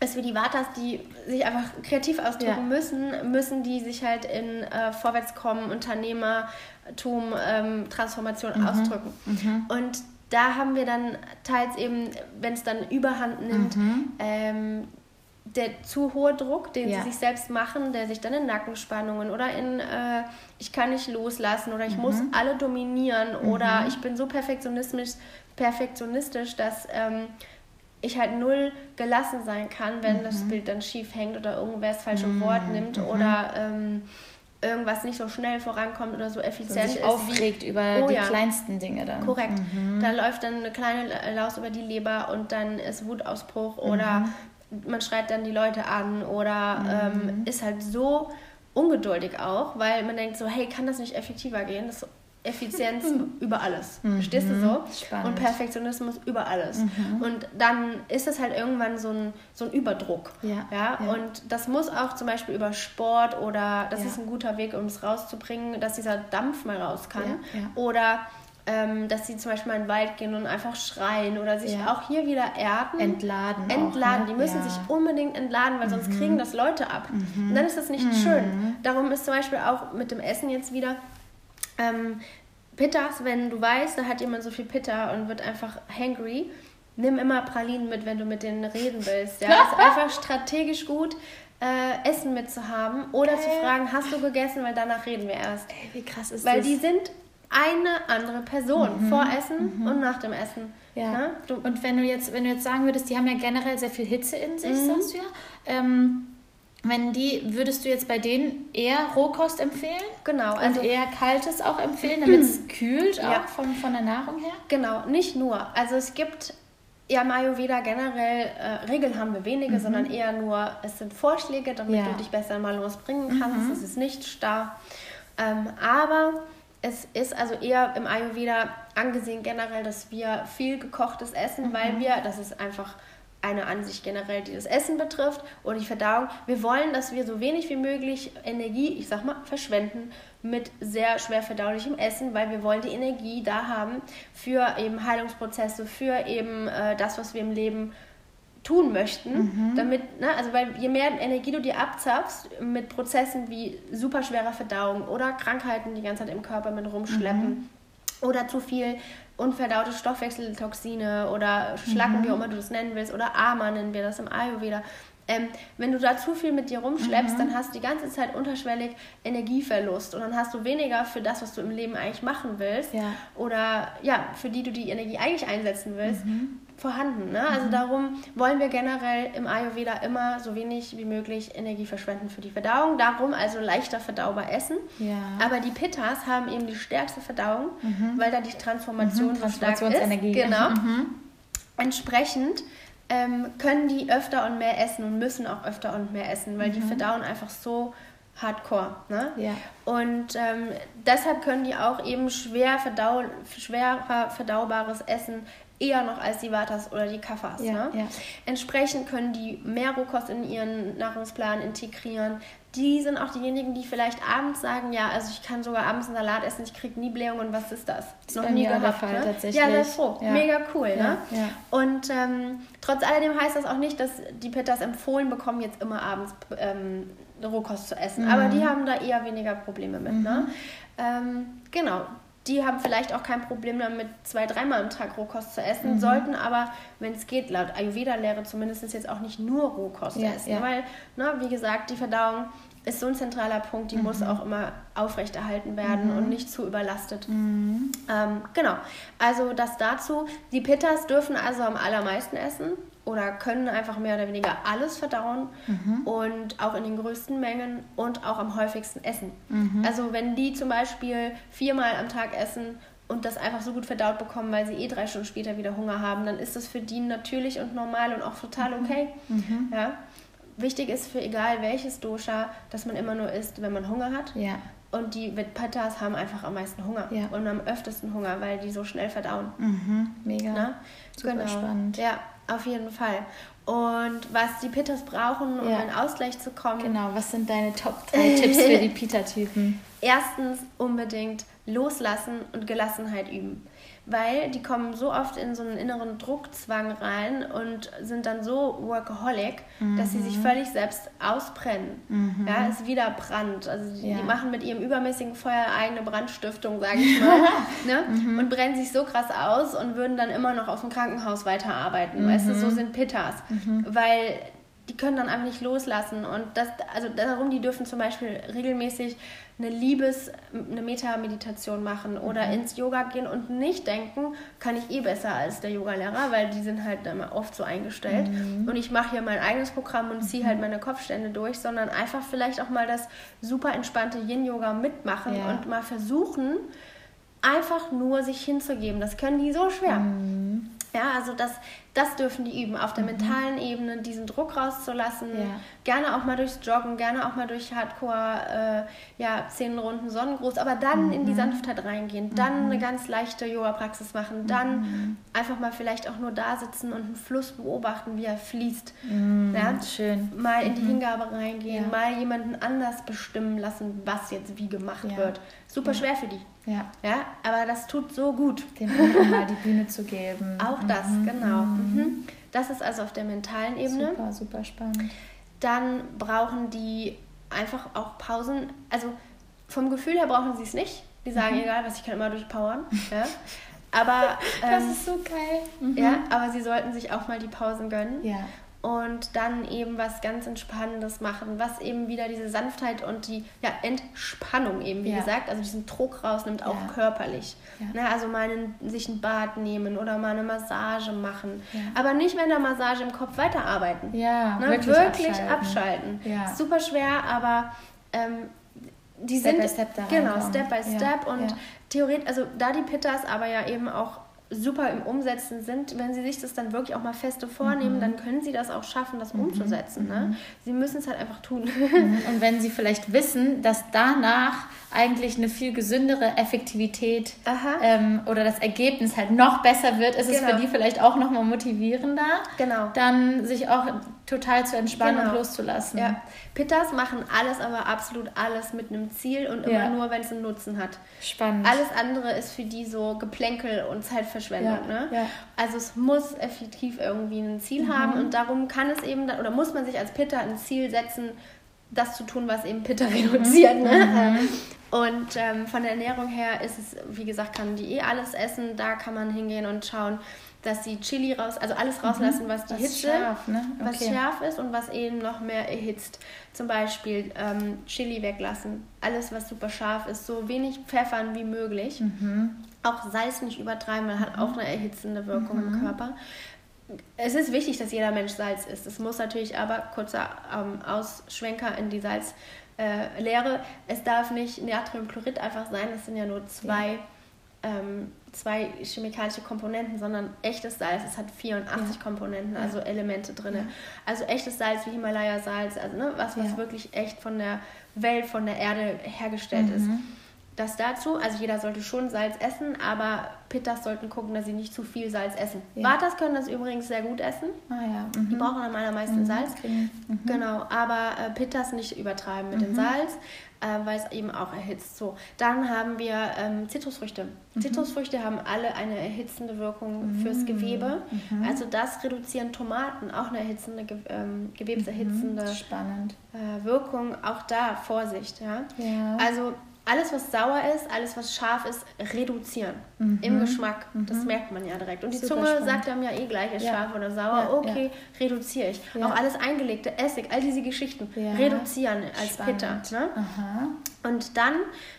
es wie die Vatas, die sich einfach kreativ ausdrücken ja. müssen, müssen die sich halt in äh, Vorwärtskommen, Unternehmertum, ähm, Transformation mhm. ausdrücken. Mhm. Und da haben wir dann teils eben, wenn es dann Überhand nimmt, mhm. ähm, der zu hohe Druck, den ja. sie sich selbst machen, der sich dann in Nackenspannungen oder in äh, ich kann nicht loslassen oder ich mhm. muss alle dominieren mhm. oder ich bin so perfektionistisch, perfektionistisch dass ähm, ich halt null gelassen sein kann, wenn mhm. das Bild dann schief hängt oder irgendwer das falsche mhm. Wort nimmt mhm. oder ähm, irgendwas nicht so schnell vorankommt oder so effizient so sich ist. aufregt wie, über oh, die ja. kleinsten Dinge dann. Korrekt. Mhm. Da läuft dann eine kleine Laus über die Leber und dann ist Wutausbruch mhm. oder man schreit dann die Leute an oder mhm. ähm, ist halt so ungeduldig auch, weil man denkt so, hey, kann das nicht effektiver gehen? Das ist Effizienz über alles. Mhm. Verstehst du so? Spannend. Und Perfektionismus über alles. Mhm. Und dann ist es halt irgendwann so ein, so ein Überdruck. Ja, ja? ja. Und das muss auch zum Beispiel über Sport oder das ja. ist ein guter Weg, um es rauszubringen, dass dieser Dampf mal raus kann. Ja, oder ähm, dass sie zum Beispiel mal in den Wald gehen und einfach schreien oder sich auch hier wieder erden. Entladen. Entladen. Auch, ne? Die müssen sich unbedingt entladen, weil mhm. sonst kriegen das Leute ab. Mhm. Und dann ist das nicht schön. Mhm. Darum ist zum Beispiel auch mit dem Essen jetzt wieder ähm, Pitters, wenn du weißt, da hat jemand so viel Pitter und wird einfach hangry, nimm immer Pralinen mit, wenn du mit denen reden willst. Ja, ist einfach strategisch gut, äh, Essen mitzuhaben oder okay. zu fragen, hast du gegessen, weil danach reden wir erst. Ey, wie krass ist weil das? Weil die sind eine andere Person mhm. vor Essen mhm. und nach dem Essen. Ja. Ne? und wenn du jetzt, wenn du jetzt sagen würdest, die haben ja generell sehr viel Hitze in sich, mhm. sagst du ja. Ähm, wenn die, würdest du jetzt bei denen eher Rohkost empfehlen? Genau. Also und eher Kaltes auch empfehlen, damit es kühlt auch ja. von, von der Nahrung her? Genau, nicht nur. Also es gibt ja im Ayurveda generell, äh, Regeln haben wir wenige, mhm. sondern eher nur, es sind Vorschläge, damit ja. du dich besser mal losbringen kannst. Mhm. Es ist nicht starr. Ähm, aber es ist also eher im Ayurveda angesehen generell, dass wir viel gekochtes essen, mhm. weil wir, das ist einfach eine Ansicht generell, die das Essen betrifft oder die Verdauung. Wir wollen, dass wir so wenig wie möglich Energie, ich sag mal, verschwenden mit sehr schwer verdaulichem Essen, weil wir wollen die Energie da haben für eben Heilungsprozesse, für eben äh, das, was wir im Leben tun möchten, mhm. damit, ne, also weil je mehr Energie du dir abzapfst mit Prozessen wie superschwerer Verdauung oder Krankheiten die ganze Zeit im Körper mit rumschleppen mhm. oder zu viel unverdaute Stoffwechseltoxine oder Schlacken, mhm. wie auch immer du das nennen willst, oder Ama nennen wir das im Ayurveda. Ähm, wenn du da zu viel mit dir rumschleppst, mhm. dann hast du die ganze Zeit unterschwellig Energieverlust und dann hast du weniger für das, was du im Leben eigentlich machen willst ja. oder ja, für die du die Energie eigentlich einsetzen willst. Mhm vorhanden. Ne? Also mhm. darum wollen wir generell im Ayurveda immer so wenig wie möglich Energie verschwenden für die Verdauung. Darum also leichter verdaubar essen. Ja. Aber die Pittas haben eben die stärkste Verdauung, mhm. weil da die Transformation mhm. so stark ist. Genau. Entsprechend ähm, können die öfter und mehr essen und müssen auch öfter und mehr essen, weil die mhm. verdauen einfach so hardcore. Ne? Ja. Und ähm, deshalb können die auch eben schwer, verdau schwerer verdaubares Essen eher noch als die Vatas oder die Kaffas. Ja, ne? ja. Entsprechend können die mehr Rohkost in ihren Nahrungsplan integrieren. Die sind auch diejenigen, die vielleicht abends sagen, ja, also ich kann sogar abends einen Salat essen, ich kriege nie Blähung und was ist das? das noch nie gehabt. Fall, ne? tatsächlich. Ja, sehr froh. Ja. Mega cool. ne? Und ähm, trotz alledem heißt das auch nicht, dass die Pittas empfohlen bekommen, jetzt immer abends ähm, Rohkost zu essen. Mhm. Aber die haben da eher weniger Probleme mit. Ne? Mhm. Ne? Ähm, genau, die haben vielleicht auch kein Problem damit, zwei, dreimal am Tag Rohkost zu essen, mhm. sollten aber, wenn es geht, laut Ayurveda-Lehre zumindest jetzt auch nicht nur Rohkost ja, essen. Ja. Weil, ne, wie gesagt, die Verdauung ist so ein zentraler Punkt, die mhm. muss auch immer aufrechterhalten werden mhm. und nicht zu überlastet. Mhm. Ähm, genau, also das dazu. Die Pittas dürfen also am allermeisten essen oder können einfach mehr oder weniger alles verdauen mhm. und auch in den größten Mengen und auch am häufigsten essen. Mhm. Also wenn die zum Beispiel viermal am Tag essen und das einfach so gut verdaut bekommen, weil sie eh drei Stunden später wieder Hunger haben, dann ist das für die natürlich und normal und auch total mhm. okay. Mhm. Ja? Wichtig ist für egal welches Dosha, dass man immer nur isst, wenn man Hunger hat. Ja. Und die Vetpatas haben einfach am meisten Hunger ja. und am öftesten Hunger, weil die so schnell verdauen. Mhm. Mega. Na? Super genau. spannend. Ja, auf jeden Fall. Und was die Pittas brauchen, um ja. in Ausgleich zu kommen. Genau, was sind deine Top 3 Tipps für die Pita-Typen? Erstens unbedingt loslassen und Gelassenheit üben weil die kommen so oft in so einen inneren Druckzwang rein und sind dann so workaholic, mhm. dass sie sich mhm. völlig selbst ausbrennen. Mhm. Ja, es wieder Brand. Also die, ja. die, machen mit ihrem übermäßigen Feuer eigene Brandstiftung, sage ich mal, ne? Mhm. und brennen sich so krass aus und würden dann immer noch auf dem Krankenhaus weiterarbeiten. Weißt du, so mhm. sind Pittas, mhm. weil die können dann einfach nicht loslassen und das, also darum, die dürfen zum Beispiel regelmäßig eine Liebes-, eine Meta-Meditation machen oder mhm. ins Yoga gehen und nicht denken, kann ich eh besser als der Yogalehrer, weil die sind halt immer oft so eingestellt. Mhm. Und ich mache hier mein eigenes Programm und ziehe halt mhm. meine Kopfstände durch, sondern einfach vielleicht auch mal das super entspannte Yin-Yoga mitmachen ja. und mal versuchen, einfach nur sich hinzugeben. Das können die so schwer. Mhm. Ja, also das Das dürfen die üben, auf der mhm. mentalen Ebene diesen Druck rauszulassen. Ja. Gerne auch mal durchs Joggen, gerne auch mal durch Hardcore, äh, ja, zehn Runden Sonnengruß, aber dann mhm. in die Sanftheit reingehen, dann mhm. eine ganz leichte Yoga-Praxis machen, dann mhm. einfach mal vielleicht auch nur da sitzen und einen Fluss beobachten, wie er fließt. Mhm. Ja? Schön. Mal in die mhm. Hingabe reingehen, ja. mal jemanden anders bestimmen lassen, was jetzt wie gemacht wird. Super schwer für die. Ja. ja. Aber das tut so gut. Dem anderen mal die Bühne zu geben. Auch das, mhm. genau. Mhm. mhm. Das ist also auf der mentalen Ebene. Super, super spannend. Dann brauchen die einfach auch Pausen. Also vom Gefühl her brauchen sie es nicht. Die sagen, mhm. egal was, ich kann immer durchpowern. Ja. Aber ähm, das ist so geil. Mhm. Ja, aber sie sollten sich auch mal die Pausen gönnen. Ja und dann eben was ganz Entspannendes machen, was eben wieder diese Sanftheit und die ja, Entspannung eben, wie ja. gesagt, also diesen Druck rausnimmt, auch ja. körperlich. Na, ne, also mal einen, sich ein Bad nehmen oder mal eine Massage machen. Aber nicht mit der Massage im Kopf weiterarbeiten. Ja, ne? wirklich, wirklich abschalten. abschalten. Super schwer, aber ähm, die Step sind by Step da genau Step by Step und theoretisch, also da die Pittas aber ja eben auch super im Umsetzen sind, wenn sie sich das dann wirklich auch mal feste vornehmen, mhm. dann können sie das auch schaffen, das mhm. umzusetzen. Ne? Mhm. Sie müssen es halt einfach tun. Mhm. Und wenn sie vielleicht wissen, dass danach eigentlich eine viel gesündere Effektivität ähm, oder das Ergebnis halt noch besser wird, ist genau. es für genau. die vielleicht auch nochmal motivierender, genau. dann sich auch total zu entspannen genau. und loszulassen. Ja. Pittas machen alles, aber absolut alles mit einem Ziel und immer ja. nur, wenn es einen Nutzen hat. Spannend. Alles andere ist für die so Geplänkel und Zeitverschwendung. Ja. Ne? Ja. Also es muss effektiv irgendwie ein Ziel mhm. haben und darum kann es eben, oder muss man sich als Pitta ein Ziel setzen, das zu tun, was eben Pitta reduziert. Ne? Mhm. Und ähm, von der Ernährung her ist es, wie gesagt, kann die eh alles essen. Da kann man hingehen und schauen, dass sie Chili raus, also alles mhm. rauslassen, was die was Hitze, scharf, ne? okay. was scharf ist und was eben noch mehr erhitzt. Zum Beispiel ähm, Chili weglassen, alles was super scharf ist, so wenig pfeffern wie möglich. Mhm. Auch Salz nicht übertreiben, weil hat auch eine erhitzende Wirkung mhm. im Körper. Es ist wichtig, dass jeder Mensch Salz isst. Es muss natürlich aber, kurzer ähm, Ausschwenker in die Salzlehre, äh, es darf nicht Natriumchlorid einfach sein, das sind ja nur zwei, ja. ähm, zwei chemikalische Komponenten, sondern echtes Salz, es hat 84 ja. Komponenten, also ja. Elemente drin. Also echtes Salz wie Himalaya-Salz, also ne, was, was wirklich echt von der Welt, von der Erde hergestellt mhm. ist das dazu. Also jeder sollte schon Salz essen, aber Pittas sollten gucken, dass sie nicht zu viel Salz essen. Ja. Vatas können das übrigens sehr gut essen. Ah, ja. mhm. Die brauchen am allermeisten mhm. Salz. Mhm. Genau, aber äh, Pittas nicht übertreiben mit dem mhm. Salz, äh, weil es eben auch erhitzt. So, dann haben wir ähm, Zitrusfrüchte. Mhm. Zitrusfrüchte haben alle eine erhitzende Wirkung fürs mhm. Gewebe. Also das reduzieren Tomaten, auch eine erhitzende, ähm, gewebserhitzende äh, Wirkung. Auch da Vorsicht. Ja? ja. Also alles, was sauer ist, alles, was scharf ist, reduzieren mhm. im Geschmack. Mhm. Das merkt man ja direkt. Und die Super Zunge spannend. sagt einem ja eh gleich, ist ja. scharf oder sauer. Ja, okay, ja. reduziere ich. Auch alles eingelegte, Essig, all diese Geschichten reduzieren als spannend. Pitter. Ne? Und dann,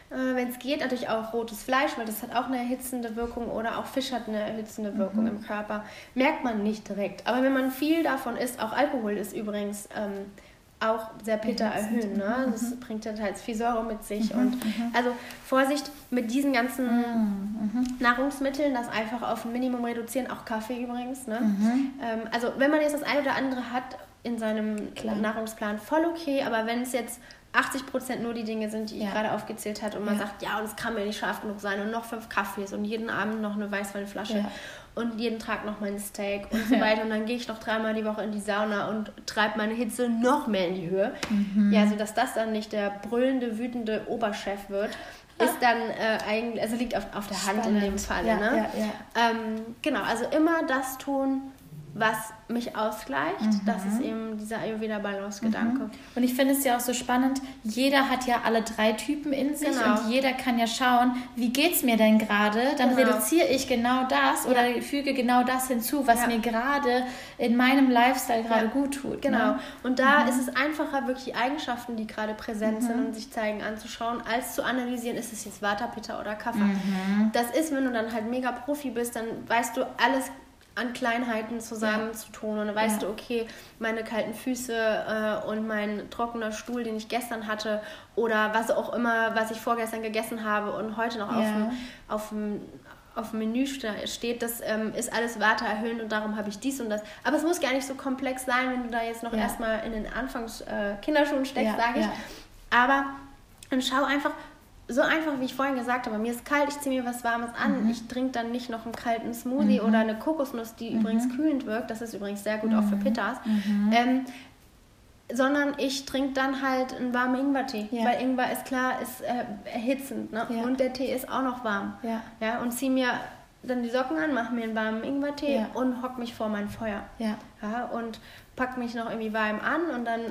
äh, wenn es geht, natürlich auch rotes Fleisch, weil das hat auch eine erhitzende Wirkung oder auch Fisch hat eine erhitzende Wirkung mhm. im Körper. Merkt man nicht direkt. Aber wenn man viel davon isst, auch Alkohol ist übrigens... Ähm, auch sehr Pitta erhöhen. Ne? Das mhm. bringt dann halt viel Säure mit sich. Mhm. Und mhm. also Vorsicht mit diesen ganzen mhm. Nahrungsmitteln, das einfach auf ein Minimum reduzieren, auch Kaffee übrigens. Ne? Mhm. Ähm, also wenn man jetzt das eine oder andere hat in seinem Klar. Nahrungsplan, voll okay, aber wenn es jetzt 80 Prozent nur die Dinge sind, die ich ja. gerade aufgezählt habe und man ja. sagt, ja, und es kann mir nicht scharf genug sein und noch fünf Kaffees und jeden Abend noch eine Weißweinflasche. Ja und jeden Tag noch mein Steak und so weiter. Und dann gehe ich noch dreimal die Woche in die Sauna und treibe meine Hitze noch mehr in die Höhe. Mhm. Ja, sodass das dann nicht der brüllende, wütende Oberchef wird, ist dann äh, eigentlich, also liegt auf, auf der Hand Spannend. in dem Fall. Ja, ne? ja, ja. Ähm, genau, also immer das tun, was mich ausgleicht. Mhm. Das ist eben dieser Ayurveda-Balance-Gedanke. Mhm. Und ich finde es ja auch so spannend, jeder hat ja alle drei Typen in sich genau. und jeder kann ja schauen, wie geht es mir denn gerade? Dann genau. reduziere ich genau das oder ja. füge genau das hinzu, was ja. mir gerade in meinem Lifestyle gerade ja. gut tut. Genau. Ne? Und da mhm. ist es einfacher, wirklich die Eigenschaften, die gerade präsent sind mhm. und sich zeigen, anzuschauen, als zu analysieren, ist es jetzt Vata, Pitta oder Kapha. Mhm. Das ist, wenn du dann halt mega Profi bist, dann weißt du alles an Kleinheiten zusammenzutun. Und dann weißt ja. du, okay, meine kalten Füße äh, und mein trockener Stuhl, den ich gestern hatte, oder was auch immer, was ich vorgestern gegessen habe und heute noch ja. auf dem auf dem Menü steht, das ähm, ist alles erhöhen und darum habe ich dies und das. Aber es muss gar nicht so komplex sein, wenn du da jetzt noch ja. erstmal in den Anfangs äh, Kinderschuhen steckst, ja, sage ich. Ja. Aber und schau einfach, so einfach wie ich vorhin gesagt habe, mir ist kalt, ich ziehe mir was Warmes an. Mhm. Ich trinke dann nicht noch einen kalten Smoothie mhm. oder eine Kokosnuss, die mhm. übrigens kühlend wirkt. Das ist übrigens sehr gut auch für mhm. Pittas. Mhm. Ähm, sondern ich trinke dann halt einen warmen Ingwertee. Ja. Weil Ingwer ist klar, ist äh, erhitzend. Ne? Ja. Und der Tee ist auch noch warm. Ja. Ja, und ziehe mir dann die Socken an, mache mir einen warmen Ingwertee ja. und hock mich vor mein Feuer. Ja. ja. Und pack mich noch irgendwie warm an und dann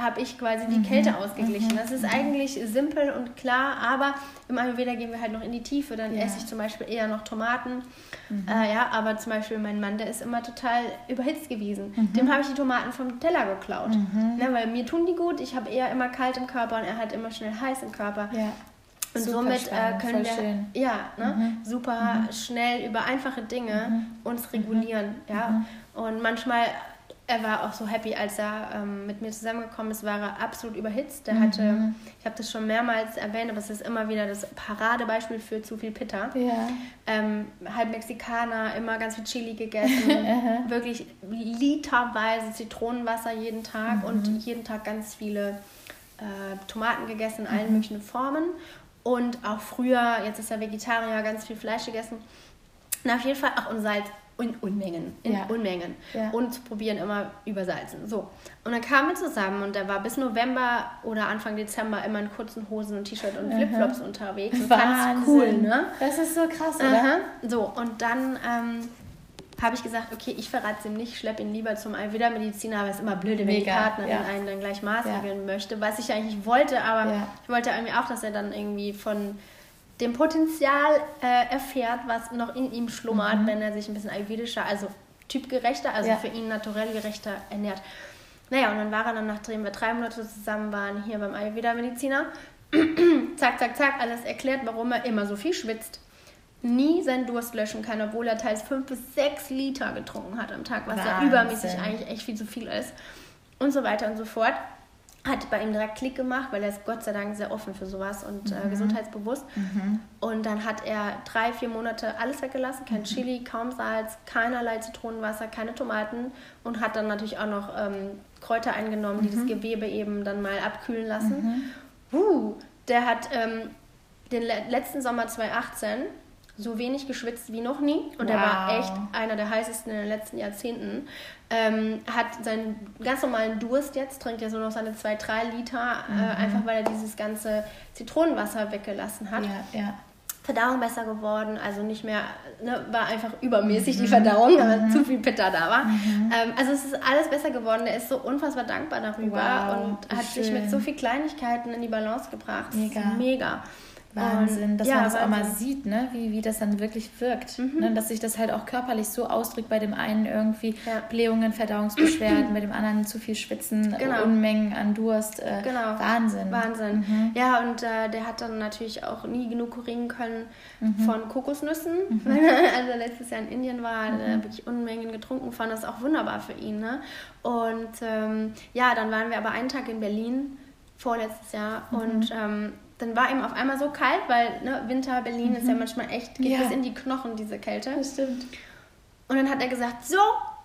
habe ich quasi die mhm. Kälte ausgeglichen. Mhm. Das ist eigentlich simpel und klar, aber im Ayurveda gehen wir halt noch in die Tiefe. Dann ja. esse ich zum Beispiel eher noch Tomaten. Mhm. Äh, ja, aber zum Beispiel mein Mann, der ist immer total überhitzt gewesen. Mhm. Dem habe ich die Tomaten vom Teller geklaut. Mhm. Ne, weil mir tun die gut. Ich habe eher immer kalt im Körper und er hat immer schnell heiß im Körper. Ja. Und super somit äh, können wir schön. ja ne, mhm. super schnell über einfache Dinge uns regulieren. Ja. Und manchmal er war auch so happy, als er ähm, mit mir zusammengekommen ist, war er absolut überhitzt. Der mhm. hatte, ich habe das schon mehrmals erwähnt, aber es ist immer wieder das Paradebeispiel für zu viel Pitta. Ja. Ähm, halb Mexikaner, immer ganz viel Chili gegessen, wirklich literweise Zitronenwasser jeden Tag mhm. und jeden Tag ganz viele äh, Tomaten gegessen in allen mhm. möglichen Formen. Und auch früher, jetzt ist er Vegetarier, ganz viel Fleisch gegessen. Na, auf jeden Fall, ach, und Salz in Unmengen, in ja. Unmengen. Ja. Und zu probieren immer übersalzen. So. Und dann kamen wir zusammen und er war bis November oder Anfang Dezember immer in kurzen Hosen und T-Shirt und Flipflops unterwegs. Wahnsinn. cool, ne? Das ist so krass, oder? Aha. So, und dann ähm, habe ich gesagt, okay, ich verrate es ihm nicht, schleppe ihn lieber zum Ayurveda-Mediziner, aber es ist immer blöde, wenn Mega. die Partnerin ja. einen dann gleich maßregeln möchte, was ich eigentlich wollte, aber ich wollte irgendwie auch, dass er dann irgendwie von dem Potenzial äh, erfährt, was noch in ihm schlummert, mhm. wenn er sich ein bisschen ayurvedischer, also typgerechter, also ja. für ihn naturell gerechter ernährt. Naja, und dann war er dann, nachdem wir drei Monate zusammen waren, hier beim Ayurveda-Mediziner. zack, zack, zack, alles erklärt, warum er immer so viel schwitzt. Nie seinen Durst löschen kann, obwohl er teils fünf bis sechs Liter getrunken hat am Tag, was Wahnsinn. ja übermäßig eigentlich echt viel zu viel ist. Und so weiter und so fort hat bei ihm direkt Klick gemacht, weil er ist Gott sei Dank sehr offen für sowas und äh, mhm. äh, gesundheitsbewusst. Mhm. Und dann hat er drei, vier Monate alles weggelassen, kein mhm. Chili, kaum Salz, keinerlei Zitronenwasser, keine Tomaten und hat dann natürlich auch noch ähm, Kräuter eingenommen, die das mhm. Gewebe eben dann mal abkühlen lassen. Uh, der hat ähm, den letzten Sommer 2018 so wenig geschwitzt wie noch nie und wow. er war echt einer der heißesten in den letzten Jahrzehnten ähm, hat seinen ganz normalen Durst jetzt, trinkt ja so noch seine 2, 3 Liter, äh, mhm. äh, einfach weil er dieses ganze Zitronenwasser weggelassen hat. Ja, ja. Verdauung besser geworden, also nicht mehr, ne, war einfach übermäßig mhm. die Verdauung, weil mhm. zu viel Pitta da war. Mhm. Ähm, also es ist alles besser geworden, er ist so unfassbar dankbar darüber wow, und hat schön. sich mit so vielen Kleinigkeiten in die Balance gebracht. Mega. mega. Wahnsinn, dass ja, man das Wahnsinn. auch mal sieht, ne? wie, wie das dann wirklich wirkt. Mhm. Ne? Dass sich das halt auch körperlich so ausdrückt, bei dem einen irgendwie ja. Blähungen, Verdauungsbeschwerden, bei dem anderen zu viel Schwitzen, genau. Unmengen an Durst. Äh, genau. Wahnsinn. Wahnsinn. Mhm. Ja, und äh, der hat dann natürlich auch nie genug ringen können mhm. von Kokosnüssen. Mhm. Als er letztes Jahr in Indien war, hat mhm. wirklich Unmengen getrunken, fand das auch wunderbar für ihn. Ne? Und ähm, ja, dann waren wir aber einen Tag in Berlin vorletztes Jahr mhm. und ähm, dann war ihm auf einmal so kalt, weil ne, Winter, Berlin mhm. ist ja mhm. manchmal echt, geht ja. bis in die Knochen, diese Kälte. Das stimmt. Und dann hat er gesagt, so,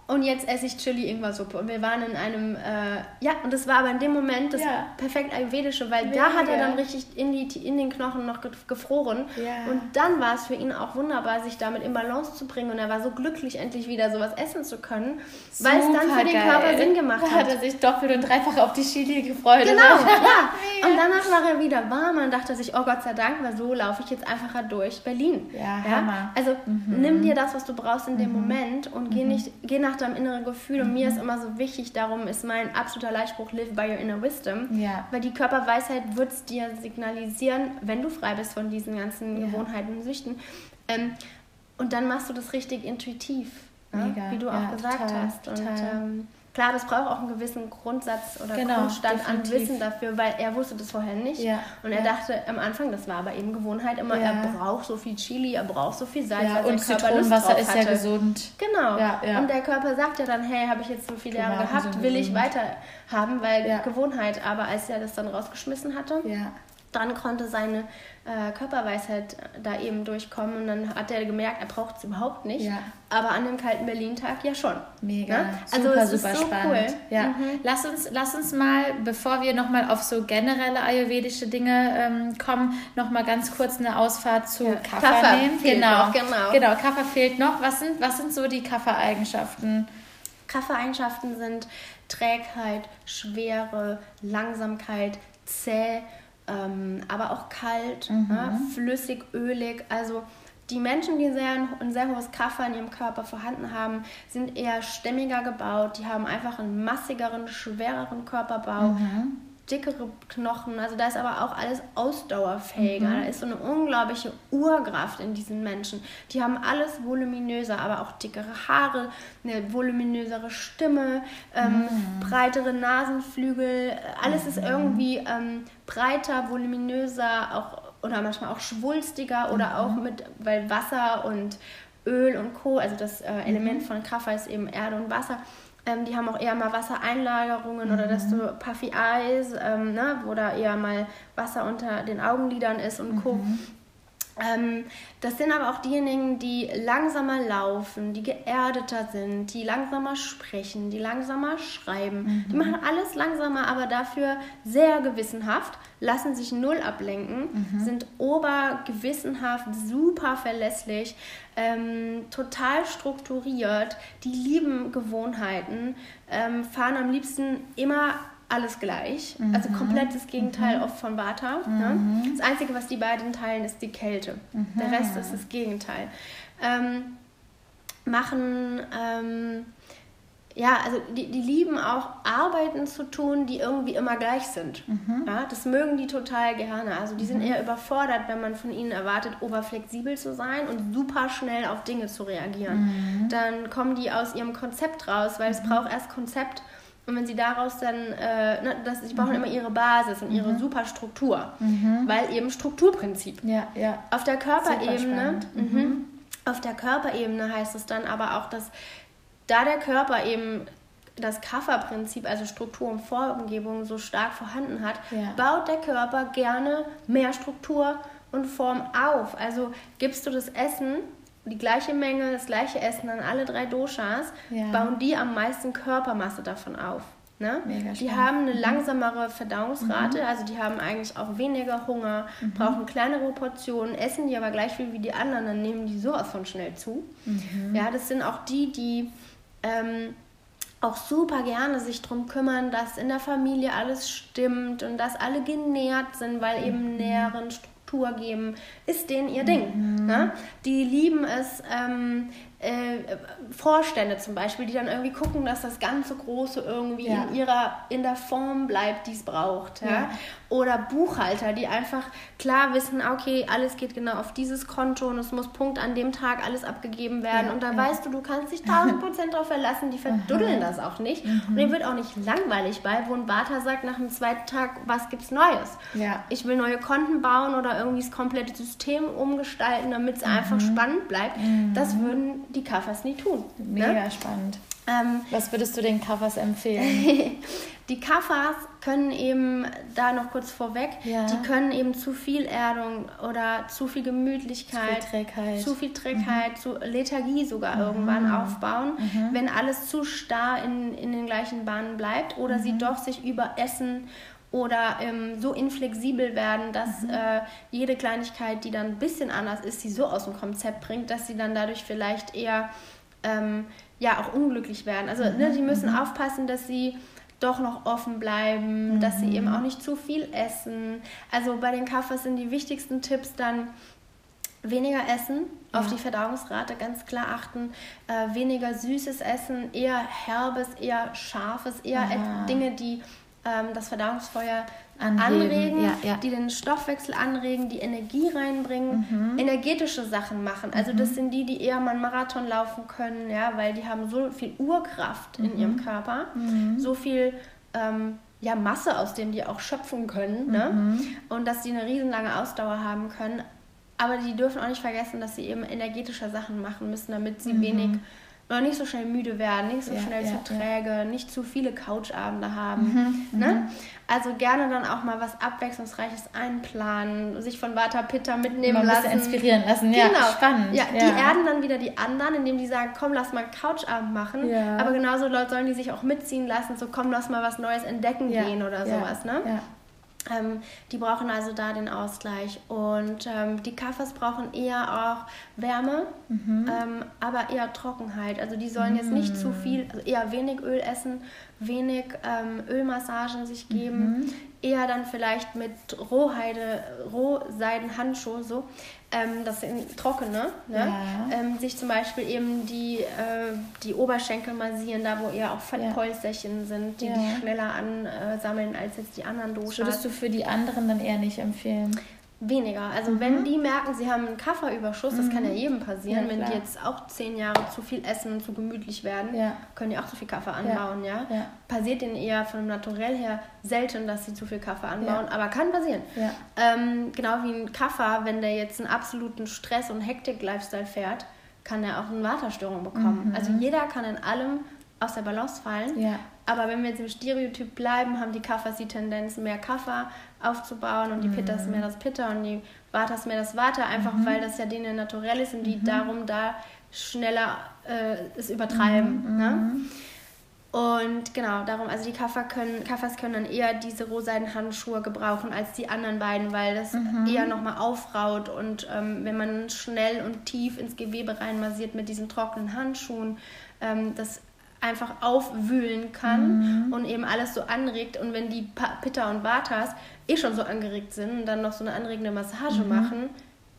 und jetzt esse ich Chili Ingwer-Suppe. Und wir waren in einem, äh, ja, und das war aber in dem Moment das ja. perfekt ayurvedische, weil Mega. da hat er dann richtig in, die, in den Knochen noch gefroren. Ja. Und dann war es für ihn auch wunderbar, sich damit in Balance zu bringen. Und er war so glücklich, endlich wieder sowas essen zu können, weil es dann für den geil. Körper Sinn gemacht hat. Da hat er sich doppelt und dreifach auf die Chili gefreut. Genau, ja. Und danach war er wieder warm und dachte sich, oh Gott sei Dank, weil so laufe ich jetzt einfacher durch Berlin. Ja, ja? Also mhm. nimm dir das, was du brauchst in dem mhm. Moment und geh, mhm. nicht, geh nach deinem inneren Gefühl. Und mir ist immer so wichtig, darum ist mein absoluter Leitspruch, live by your inner wisdom. Ja. Weil die Körperweisheit wird es dir signalisieren, wenn du frei bist von diesen ganzen ja. Gewohnheiten und Süchten. Ähm, und dann machst du das richtig intuitiv, ne? wie du auch gesagt total, hast. Und ähm, Klar, das braucht auch einen gewissen Grundsatz oder genau, Grundstand definitiv. an Wissen dafür, weil er wusste das vorher nicht. Ja, und er ja. dachte am Anfang, das war aber eben Gewohnheit immer, ja. er braucht so viel Chili, er braucht so viel Salz, ja, und Zitronenwasser ist ja gesund. Genau. Und der Körper sagt ja dann, hey, habe ich jetzt so viele Jahre gehabt, will ich weiter haben, weil Gewohnheit. Aber als er das dann rausgeschmissen hatte, dann konnte seine äh, Körperweisheit da eben durchkommen und dann hat er gemerkt, er braucht es überhaupt nicht. Ja. Aber an dem kalten Berlin-Tag ja schon. Mega. Ja? Also super, super so spannend. Cool. Ja. Mhm. Lass, uns, lass uns mal, bevor wir nochmal auf so generelle ayurvedische Dinge ähm, kommen, nochmal ganz kurz eine Ausfahrt zu ja. Kaffer, Kaffer nehmen. Genau. Noch, genau. Genau, Kaffer fehlt noch. Was sind, was sind so die Kaffer-Eigenschaften? Kaffer-Eigenschaften sind Trägheit, Schwere, Langsamkeit, zäh ähm, aber auch kalt, mhm. ne? flüssig, ölig. Also die Menschen, die sehr, ein sehr hohes Kaffer in ihrem Körper vorhanden haben, sind eher stämmiger gebaut. Die haben einfach einen massigeren, schwereren Körperbau. Mhm dickere Knochen. Also da ist aber auch alles ausdauerfähiger. Mhm. Da ist so eine unglaubliche Urkraft in diesen Menschen. Die haben alles voluminöser, aber auch dickere Haare, eine voluminösere Stimme, ähm, mhm. breitere Nasenflügel. Alles mhm. ist irgendwie ähm, breiter, voluminöser, auch oder manchmal auch schwulstiger oder auch mhm. mit, weil Wasser und Öl und Co., also das äh, Element mhm. von Kaffer ist eben Erde und Wasser ähm, die haben auch eher mal Wassereinlagerungen mhm. oder dass du Puffy Eyes, ähm, ne, wo da eher mal Wasser unter den Augenlidern ist und Co. Mhm. Ähm, das sind aber auch diejenigen, die langsamer laufen, die geerdeter sind, die langsamer sprechen, die langsamer schreiben. Mhm. Die machen alles langsamer, aber dafür sehr gewissenhaft, lassen sich null ablenken, mhm. sind obergewissenhaft, super verlässlich, ähm, total strukturiert, die lieben Gewohnheiten, ähm, fahren am liebsten immer alles gleich. Mhm. Also komplett das Gegenteil mhm. oft von Vata. Ne? Mhm. Das Einzige, was die beiden teilen, ist die Kälte. Mhm. Der Rest ist das Gegenteil. Ähm, machen, ähm, ja, also die, die lieben auch Arbeiten zu tun, die irgendwie immer gleich sind. Mhm. Ja, das mögen die total gerne. Also die sind mhm. eher überfordert, wenn man von ihnen erwartet, oberflexibel zu sein und super schnell auf Dinge zu reagieren. Dann kommen die aus ihrem Konzept raus, weil es braucht erst Konzept und wenn sie daraus dann, äh, ne, das, sie brauchen mhm. immer ihre Basis und ihre mhm. Superstruktur, mhm. weil eben Strukturprinzip. Ja, ja. Auf der Körperebene, mhm. mhm. auf der Körperebene heißt es dann aber auch, dass da der Körper eben das Kafferprinzip, also Struktur und Formgebung, so stark vorhanden hat, ja. baut der Körper gerne mehr Struktur und Form auf. Also gibst du das Essen die gleiche Menge, das gleiche Essen an alle drei Doshas, ja. bauen die am meisten Körpermasse davon auf. Ne? die haben eine mhm. langsamere Verdauungsrate, mhm. also die haben eigentlich auch weniger Hunger, mhm. brauchen kleinere Portionen, essen die aber gleich viel wie die anderen, dann nehmen die sowas von schnell zu. Mhm. Ja, das sind auch die, die ähm, auch super gerne sich darum kümmern, dass in der Familie alles stimmt und dass alle genährt sind, weil eben mhm. Nähren, Struktur geben, ist denen ihr Ding. Mhm. Ne? Die lieben es, ähm, äh, Vorstände zum Beispiel, die dann irgendwie gucken, dass das ganze Große irgendwie ja. in ihrer in der Form bleibt, die es braucht. Ja? ja? Oder Buchhalter, die einfach klar wissen, okay, alles geht genau auf dieses Konto und es muss Punkt an dem Tag alles abgegeben werden. Ja, und da weißt du, du kannst dich tausend Prozent darauf verlassen, die verduddeln das auch nicht. Mhm. Und dir wird auch nicht langweilig bei, wo ein Bata sagt nach dem zweiten Tag, was gibt's Neues? Ich will neue Konten bauen oder irgendwie das komplette System umgestalten, damit es mhm. einfach spannend bleibt. Mhm. Das würden die Kaffers nie tun. Ne? Mega ne? spannend. Ähm, Was würdest du den Kaffers empfehlen? die Kaffers können eben, da noch kurz vorweg, ja. die können eben zu viel Erdung oder zu viel Gemütlichkeit, zu viel Trägheit, zu, viel Trägheit, mhm. zu Lethargie sogar mhm. irgendwann aufbauen, mhm. wenn alles zu starr in, in den gleichen Bahnen bleibt oder sie mhm. doch sich überessen oder ähm, so inflexibel werden, dass mhm. äh, jede Kleinigkeit, die dann ein bisschen anders ist, sie so aus dem Konzept bringt, dass sie dann dadurch vielleicht eher ähm, ja auch unglücklich werden. Also mhm. ne, sie müssen mhm. aufpassen, dass sie doch noch offen bleiben, dass sie eben mhm. auch nicht zu viel essen. Also bei den Kaffees sind die wichtigsten Tipps dann weniger essen, ja. auf die Verdauungsrate ganz klar achten, äh, weniger süßes Essen, eher herbes, eher scharfes, eher Dinge, die ähm, das Verdauungsfeuer anregen, anregen ja, ja. die den Stoffwechsel anregen, die Energie reinbringen, mhm. energetische Sachen machen. Also mhm. das sind die, die eher mal einen Marathon laufen können, ja, weil die haben so viel Urkraft mhm. in ihrem Körper, mhm. so viel ähm, ja, Masse, aus dem die auch schöpfen können, ne? Mhm. und dass die eine riesenlange Ausdauer haben können. Aber die dürfen auch nicht vergessen, dass sie eben energetische Sachen machen müssen, damit sie mhm. wenig noch nicht so schnell müde werden, nicht so ja, schnell ja, zu träge, ja. nicht zu viele Couchabende haben. Mhm, ne? Mhm. Also gerne dann auch mal was Abwechslungsreiches einplanen, sich von Vata Pitta mitnehmen mal lassen. inspirieren lassen, genau. ja, spannend. Ja, die erden dann wieder die anderen, indem die sagen, komm, lass mal Couchabend machen. Aber genauso sollen die sich auch mitziehen lassen, so komm, lass mal was Neues entdecken gehen oder sowas. Ne? Ähm, die brauchen also da den Ausgleich. Und ähm, die Kaffers brauchen eher auch Wärme, mhm. ähm, aber eher Trockenheit. Also die sollen mhm. jetzt nicht zu viel, also eher wenig Öl essen, wenig ähm, Ölmassagen sich geben, mhm. Eher dann vielleicht mit Rohheide, Rohseidenhandschuhe so, ähm, das sind trockene, ne? Ja. Ähm, sich zum Beispiel eben die, äh, die Oberschenkel massieren, da wo eher auch Fettpolsterchen ja. sind, die, ja. die schneller ansammeln als jetzt die anderen Doshas. Würdest du für die anderen dann eher nicht empfehlen? Weniger. Also mhm. wenn die merken, sie haben einen Kafferüberschuss, das mhm. kann ja jedem passieren, ja, wenn die jetzt auch zehn Jahre zu viel essen und zu gemütlich werden, ja. können die auch zu viel Kaffee anbauen, ja. ja. Passiert denen eher von dem Naturell her selten, dass sie zu viel Kaffee anbauen, aber kann passieren. Ähm, genau wie ein Kaffer, wenn der jetzt einen absoluten Stress- und Hektik-Lifestyle fährt, kann er auch eine Waterstörung bekommen. Mhm. Also jeder kann in allem aus der Balance fallen. Ja. Aber wenn wir jetzt im Stereotyp bleiben, haben die Kaffers die Tendenz, mehr Kaffee aufzubauen und die mhm. Pittas mehr das Pitta und die Vatas mehr das Vata, einfach mhm. weil das ja denen naturell ist und die mhm. darum da schneller äh, es übertreiben. Mhm. Ne? Mhm. Und genau, darum, also die Kaffer können, Kaffers können dann eher diese rosaden Handschuhe gebrauchen als die anderen beiden, weil das mhm. eher nochmal aufraut und ähm, wenn man schnell und tief ins Gewebe reinmassiert mit diesen trockenen Handschuhen, ähm, das einfach aufwühlen kann mhm. und eben alles so anregt. Und wenn die Pitta und Vatas eh schon so angeregt sind und dann noch so eine anregende Massage mhm. machen,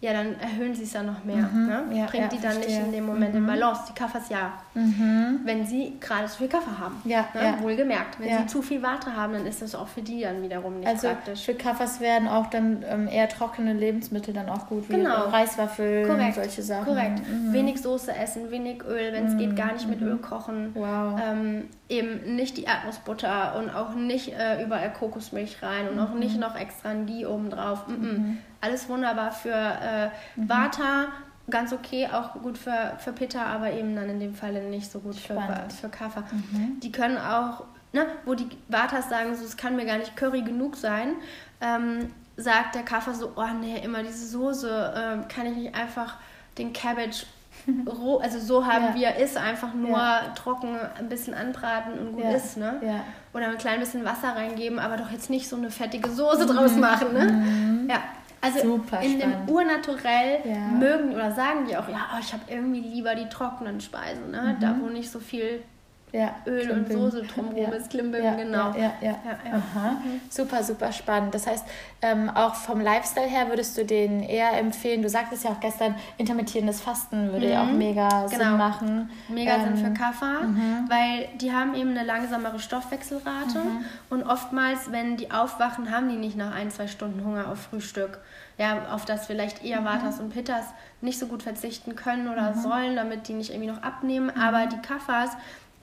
ja, dann erhöhen sie es ja noch mehr. Mhm. Ne? Ja, Bringt ja, die dann verstehe. nicht in dem Moment mhm. in Balance. Die Kaffers ja. Mhm. Wenn sie gerade zu viel Kaffee haben. Ja, ne? ja. Wohlgemerkt. Wenn sie zu viel Water haben, dann ist das auch für die dann wiederum nicht also praktisch. Für Kaffers werden auch dann ähm, eher trockene Lebensmittel dann auch gut, wie genau. Reiswaffeln, Korrekt. solche Sachen. Korrekt. Mhm. Wenig Soße essen, wenig Öl, wenn es geht, gar nicht mit mhm. Öl kochen. Wow. Ähm, eben nicht die Erdnussbutter und auch nicht äh, überall Kokosmilch rein und auch mhm. nicht noch extra ein Ghee oben drauf. Alles wunderbar für äh, mhm. Vata, ganz okay, auch gut für, für Pitta, aber eben dann in dem Fall nicht so gut für, für Kapha. Mhm. Die können auch, ne, wo die Vatas sagen, so, es kann mir gar nicht Curry genug sein, ähm, sagt der Kapha so, oh nee, immer diese Soße, äh, kann ich nicht einfach den Cabbage roh, also so haben ja. wir ist, einfach nur ja. trocken ein bisschen anbraten und gut ja. ist, ne? Ja. Oder ein klein bisschen Wasser reingeben, aber doch jetzt nicht so eine fettige Soße mhm. draus machen, ne? Mhm. Ja. Also Super in spannend. dem Urnaturell ja. mögen oder sagen die auch, ja, ich habe irgendwie lieber die trockenen Speisen, ne? Mhm. da wo nicht so viel ja, Öl Klimbim. und Soße drumherum ja. ist, Klimbim, ja, genau. Ja, ja, Aha. Mhm. Super, super spannend. Das heißt, ähm, auch vom Lifestyle her würdest du den eher empfehlen, du sagtest ja auch gestern, intermittierendes Fasten würde mhm. ja auch mhm. mega genau. Sinn machen. Mega ähm, Sinn für Kaffer, mhm. weil die haben eben eine langsamere Stoffwechselrate mhm. und oftmals, wenn die aufwachen, haben die nicht nach ein, zwei Stunden Hunger auf Frühstück ja, auf das vielleicht eher Vatas und Pittas nicht so gut verzichten können oder mhm. sollen, damit die nicht irgendwie noch abnehmen. Mhm. Aber die Kaffers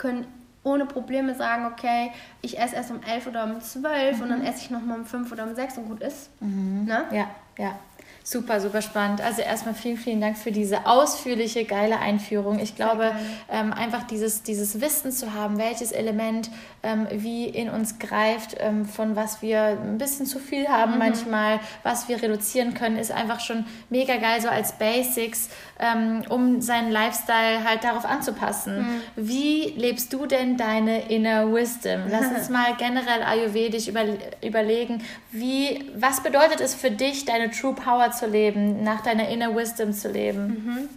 können ohne Probleme sagen, okay, ich esse erst um 11 oder um 12 mhm. und dann mhm. esse ich nochmal um 5 oder um 6 und gut ist. Mhm. Ne? Ja, ja. Super, super spannend. Also erstmal vielen, vielen Dank für diese ausführliche, geile Einführung. Ich glaube, ähm, einfach dieses, dieses Wissen zu haben, welches Element ähm, wie in uns greift, ähm, von was wir ein bisschen zu viel haben mhm. manchmal, was wir reduzieren können, ist einfach schon mega geil, so als Basics, ähm, um seinen Lifestyle halt darauf anzupassen. Mhm. Wie lebst du denn deine Inner Wisdom? Lass uns mal generell ayurvedisch über, überlegen, wie, was bedeutet es für dich, deine True Power zu leben, nach deiner Inner Wisdom zu leben? Mhm.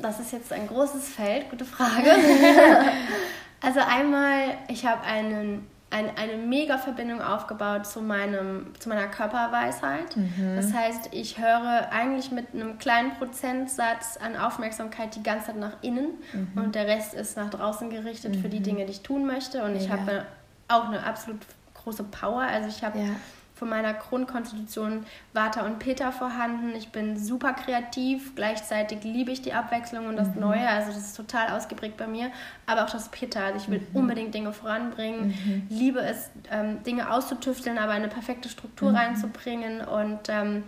Das ist jetzt ein großes Feld, gute Frage. also einmal, ich habe einen ein, eine mega Verbindung aufgebaut zu, meinem, zu meiner Körperweisheit. Mhm. Das heißt, ich höre eigentlich mit einem kleinen Prozentsatz an Aufmerksamkeit die ganze Zeit nach innen mhm. und der Rest ist nach draußen gerichtet mhm. für die mhm. Dinge, die ich tun möchte. Und ich ja. habe auch eine absolut große Power. Also ich habe ja von meiner Grundkonstitution Vata und Peter vorhanden. Ich bin super kreativ, gleichzeitig liebe ich die Abwechslung und das mhm. Neue. Also das ist total ausgeprägt bei mir. Aber auch das Peter. Also ich will mhm. unbedingt Dinge voranbringen, mhm. liebe es, ähm, Dinge auszutüfteln, aber eine perfekte Struktur mhm. reinzubringen. Und ähm,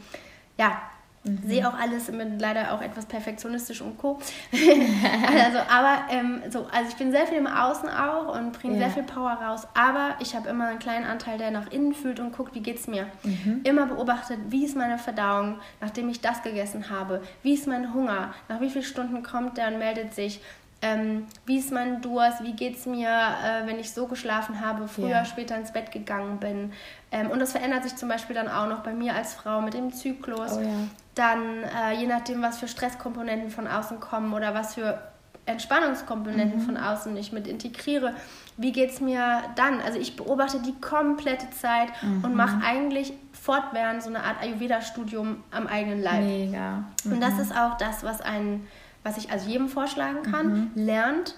ja, Mhm. Sehe auch alles mit leider auch etwas perfektionistisch und co. also, aber ähm, so, also ich bin sehr viel im Außen auch und bringe ja. sehr viel Power raus. Aber ich habe immer einen kleinen Anteil, der nach innen fühlt und guckt, wie geht es mir. Mhm. Immer beobachtet, wie ist meine Verdauung, nachdem ich das gegessen habe. Wie ist mein Hunger? Nach wie vielen Stunden kommt der und meldet sich? Ähm, wie ist mein Durst, wie geht es mir, äh, wenn ich so geschlafen habe, früher, ja. später ins Bett gegangen bin. Ähm, und das verändert sich zum Beispiel dann auch noch bei mir als Frau mit dem Zyklus. Oh, ja. Dann, äh, je nachdem, was für Stresskomponenten von außen kommen oder was für Entspannungskomponenten mhm. von außen ich mit integriere, wie geht es mir dann? Also ich beobachte die komplette Zeit mhm. und mache eigentlich fortwährend so eine Art Ayurveda-Studium am eigenen Leib. Mega. Mhm. Und das mhm. ist auch das, was einen was ich also jedem vorschlagen kann, mhm. lernt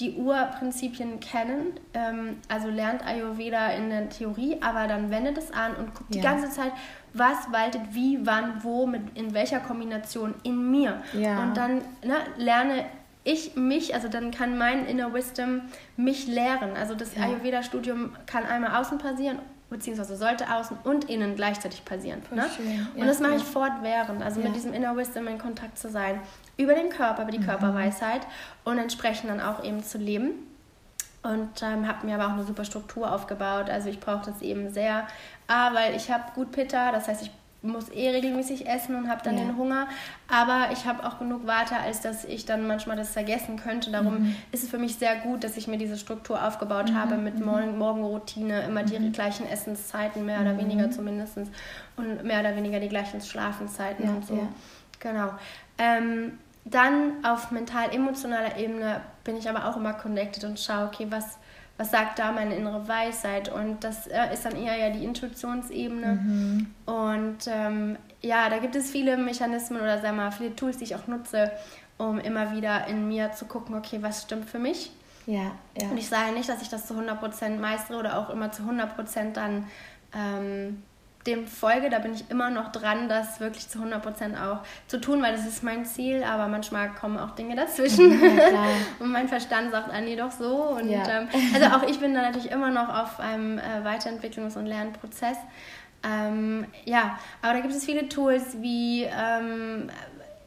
die Urprinzipien kennen, ähm, also lernt Ayurveda in der Theorie, aber dann wendet es an und guckt ja. die ganze Zeit, was waltet wie, wann, wo, mit, in welcher Kombination in mir. Ja. Und dann ne, lerne ich mich, also dann kann mein Inner Wisdom mich lehren. Also das ja. Ayurveda-Studium kann einmal außen passieren beziehungsweise sollte außen und innen gleichzeitig passieren. Ne? Und das mache ich fortwährend, also ja. mit diesem Inner Wisdom in Kontakt zu sein, über den Körper, über die mhm. Körperweisheit und entsprechend dann auch eben zu leben. Und ähm, habe mir aber auch eine super Struktur aufgebaut. Also ich brauche das eben sehr, A, weil ich habe gut Pitta, das heißt, ich muss eh regelmäßig essen und habe dann ja. den Hunger. Aber ich habe auch genug Warte, als dass ich dann manchmal das vergessen könnte. Darum mhm. ist es für mich sehr gut, dass ich mir diese Struktur aufgebaut mhm. habe mit mhm. Morgen Morgenroutine, immer die mhm. gleichen Essenszeiten, mehr oder weniger mhm. zumindest. Und mehr oder weniger die gleichen Schlafenszeiten ja, und so. Ja. Genau. Ähm, dann auf mental-emotionaler Ebene bin ich aber auch immer connected und schaue, okay, was was sagt da meine innere Weisheit? Und das äh, ist dann eher ja die Intuitionsebene. Mhm. Und ähm, ja, da gibt es viele Mechanismen oder sag mal, viele Tools, die ich auch nutze, um immer wieder in mir zu gucken, okay, was stimmt für mich? Ja, ja. Und ich sage nicht, dass ich das zu 100% meistere oder auch immer zu 100% dann ähm, dem folge, da bin ich immer noch dran, das wirklich zu 100% auch zu tun, weil das ist mein Ziel, aber manchmal kommen auch Dinge dazwischen ja, und mein Verstand sagt, ah nee, doch so und ja. ähm, also auch ich bin da natürlich immer noch auf einem äh, Weiterentwicklungs- und Lernprozess. Ähm, ja, aber da gibt es viele Tools wie ähm,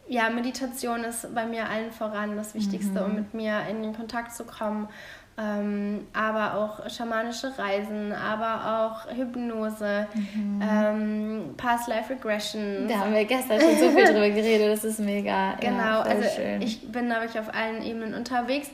ja, Meditation ist bei mir allen voran das Wichtigste, mhm. um mit mir in den Kontakt zu kommen ähm, aber auch schamanische Reisen, aber auch Hypnose, mhm. ähm, Past Life Regression. Da haben wir gestern schon so viel drüber geredet, das ist mega. Genau, ja, also schön. ich bin da wirklich auf allen Ebenen unterwegs.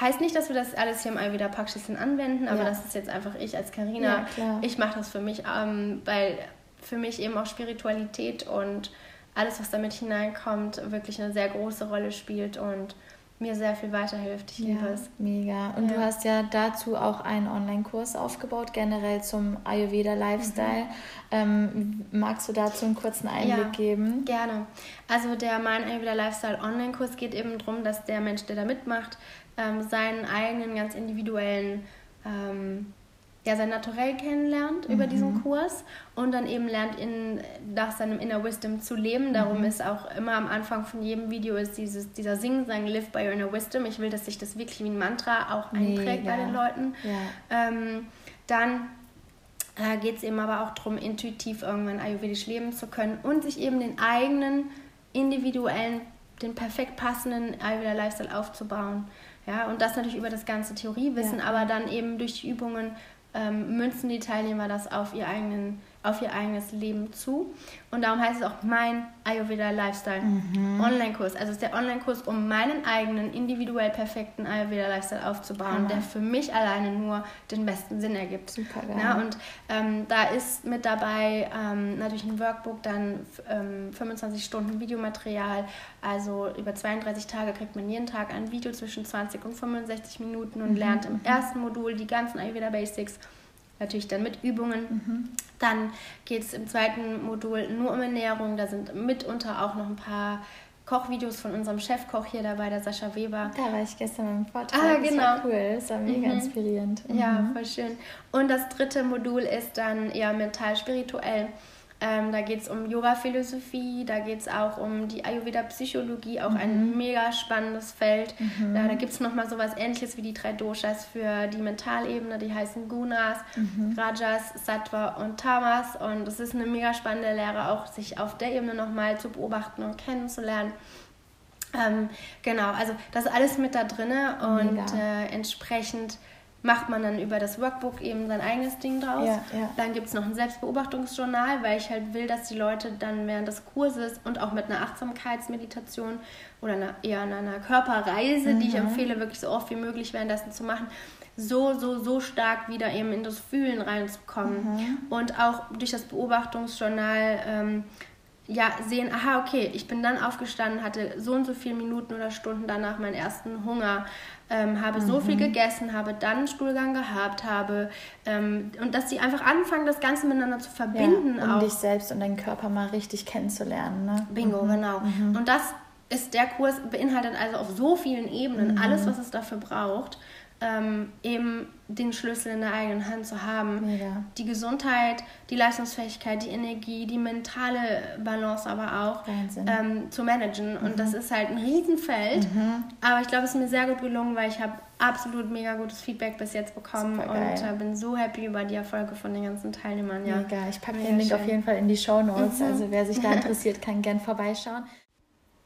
Heißt nicht, dass wir das alles hier im Ayurveda Praxisen anwenden, aber ja. das ist jetzt einfach ich als Karina. Ja, ich mache das für mich, ähm, weil für mich eben auch Spiritualität und alles, was damit hineinkommt, wirklich eine sehr große Rolle spielt und mir sehr viel weiterhilft. Ich ja, liebe es. Mega. Und ja. du hast ja dazu auch einen Online-Kurs aufgebaut, generell zum Ayurveda Lifestyle. Mhm. Ähm, magst du dazu einen kurzen Einblick ja, geben? Gerne. Also der Mein Ayurveda Lifestyle Online-Kurs geht eben darum, dass der Mensch, der da mitmacht, ähm, seinen eigenen ganz individuellen ähm, ja, sein Naturell kennenlernt mhm. über diesen Kurs und dann eben lernt, in, nach seinem Inner Wisdom zu leben. Darum mhm. ist auch immer am Anfang von jedem Video ist dieses, dieser Sing-Sang Live by Your Inner Wisdom. Ich will, dass sich das wirklich wie ein Mantra auch einprägt Mega. bei den Leuten. Ja. Ähm, dann äh, geht es eben aber auch darum, intuitiv irgendwann ayurvedisch leben zu können und sich eben den eigenen, individuellen, den perfekt passenden Ayurveda-Lifestyle aufzubauen. Ja, und das natürlich über das ganze Theoriewissen, ja. aber dann eben durch die Übungen ähm, münzen die Teilnehmer das auf ihr, eigenen, auf ihr eigenes Leben zu. Und darum heißt es auch mein Ayurveda Lifestyle mhm. Online-Kurs. Also es ist der Online-Kurs, um meinen eigenen individuell perfekten Ayurveda Lifestyle aufzubauen, Hammer. der für mich alleine nur den besten Sinn ergibt. Super geil. Ja, und ähm, da ist mit dabei ähm, natürlich ein Workbook, dann 25 ähm, Stunden Videomaterial. Also über 32 Tage kriegt man jeden Tag ein Video zwischen 20 und 65 Minuten und mhm. lernt im ersten Modul die ganzen Ayurveda Basics natürlich dann mit Übungen. Mhm. Dann geht es im zweiten Modul nur um Ernährung. Da sind mitunter auch noch ein paar Kochvideos von unserem Chefkoch hier dabei, der Sascha Weber. Da war ich gestern beim Vortrag. Ah, genau. Das war cool, das war mega mhm. inspirierend. Mhm. Ja, voll schön. Und das dritte Modul ist dann eher mental-spirituell. Ähm, da geht es um Yoga-Philosophie, da geht es auch um die Ayurveda-Psychologie, auch mhm. ein mega spannendes Feld. Mhm. Da, da gibt es nochmal sowas ähnliches wie die drei Doshas für die Mentalebene, die heißen Gunas, mhm. Rajas, Sattva und Tamas. Und es ist eine mega spannende Lehre, auch sich auf der Ebene nochmal zu beobachten und kennenzulernen. Ähm, genau, also das ist alles mit da drin und äh, entsprechend macht man dann über das Workbook eben sein eigenes Ding draus. Ja, ja. Dann gibt es noch ein Selbstbeobachtungsjournal, weil ich halt will, dass die Leute dann während des Kurses und auch mit einer Achtsamkeitsmeditation oder einer, eher einer Körperreise, mhm. die ich mhm. empfehle, wirklich so oft wie möglich währenddessen zu machen, so, so, so stark wieder eben in das Fühlen reinzukommen. Mhm. Und auch durch das Beobachtungsjournal ähm, ja, sehen, aha, okay, ich bin dann aufgestanden, hatte so und so viele Minuten oder Stunden danach meinen ersten Hunger, ähm, habe mhm. so viel mhm. gegessen, habe dann einen Stuhlgang gehabt, habe ähm, und dass sie einfach anfangen, das Ganze miteinander zu verbinden. Ja, um auch. dich selbst und deinen Körper mal richtig kennenzulernen. Ne? Bingo, mhm. genau. Mhm. Und das ist der Kurs, beinhaltet also auf so vielen Ebenen mhm. alles, was es dafür braucht ähm, eben den Schlüssel in der eigenen Hand zu haben. Mega. Die Gesundheit, die Leistungsfähigkeit, die Energie, die mentale Balance aber auch ähm, zu managen. Mhm. Und das ist halt ein Riesenfeld. Mhm. Aber ich glaube, es ist mir sehr gut gelungen, weil ich habe absolut mega gutes Feedback bis jetzt bekommen und äh, bin so happy über die Erfolge von den ganzen Teilnehmern. Ja. Mega. Ich packe den Link schön. auf jeden Fall in die Show Notes. Mhm. Also wer sich da interessiert, kann gern vorbeischauen.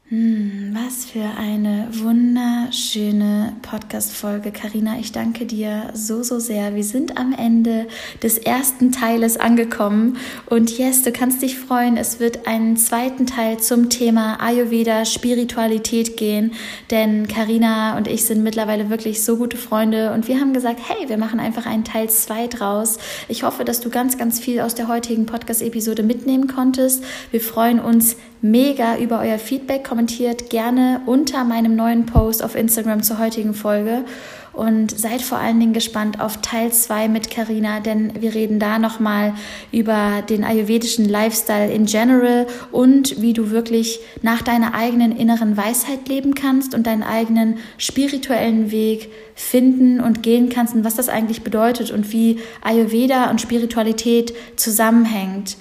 Hm, was für eine wunderschöne Podcast-Folge, Karina. Ich danke dir so, so sehr. Wir sind am Ende des ersten Teiles angekommen. Und yes, du kannst dich freuen. Es wird einen zweiten Teil zum Thema Ayurveda, Spiritualität gehen. Denn Karina und ich sind mittlerweile wirklich so gute Freunde. Und wir haben gesagt, hey, wir machen einfach einen Teil zwei draus. Ich hoffe, dass du ganz, ganz viel aus der heutigen Podcast-Episode mitnehmen konntest. Wir freuen uns mega über euer Feedback. Kommentiert gerne unter meinem neuen Post auf Instagram zur heutigen Folge und seid vor allen Dingen gespannt auf Teil 2 mit Karina, denn wir reden da nochmal über den ayurvedischen Lifestyle in general und wie du wirklich nach deiner eigenen inneren Weisheit leben kannst und deinen eigenen spirituellen Weg finden und gehen kannst und was das eigentlich bedeutet und wie Ayurveda und Spiritualität zusammenhängt.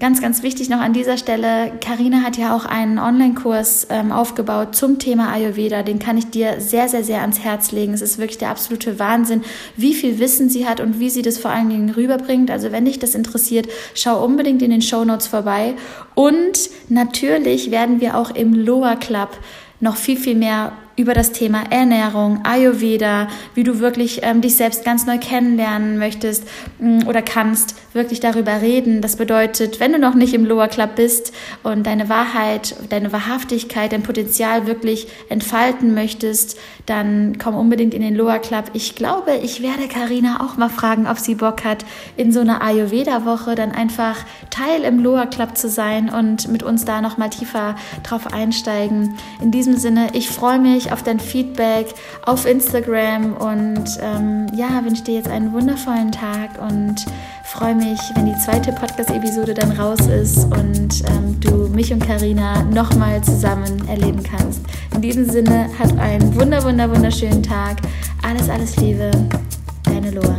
Ganz, ganz wichtig noch an dieser Stelle, Karina hat ja auch einen Online-Kurs ähm, aufgebaut zum Thema Ayurveda. Den kann ich dir sehr, sehr, sehr ans Herz legen. Es ist wirklich der absolute Wahnsinn, wie viel Wissen sie hat und wie sie das vor allen Dingen rüberbringt. Also wenn dich das interessiert, schau unbedingt in den Show Notes vorbei. Und natürlich werden wir auch im Loa Club noch viel, viel mehr über das Thema Ernährung, Ayurveda, wie du wirklich ähm, dich selbst ganz neu kennenlernen möchtest mh, mm, oder kannst, wirklich darüber reden. Das bedeutet, wenn du noch nicht im Lower Club bist und deine Wahrheit, deine Wahrhaftigkeit, dein Potenzial wirklich entfalten möchtest, dann komm unbedingt in den Lower Club. Ich glaube, ich werde Karina auch mal fragen, ob sie Bock hat, in so einer Ayurveda-Woche dann einfach Teil im Lower Club zu sein und mit uns da noch mal tiefer drauf einsteigen. In diesem Sinne, ich freue auf dein Feedback auf Instagram und ähm, ja, wünsche dir jetzt einen wundervollen Tag und freue mich, wenn die zweite Podcast-Episode dann raus ist und ähm, du mich und Karina nochmal zusammen erleben kannst. In diesem Sinne, hat einen wunder, wunder, wunderschönen Tag. Alles, alles Liebe. Deine Loa.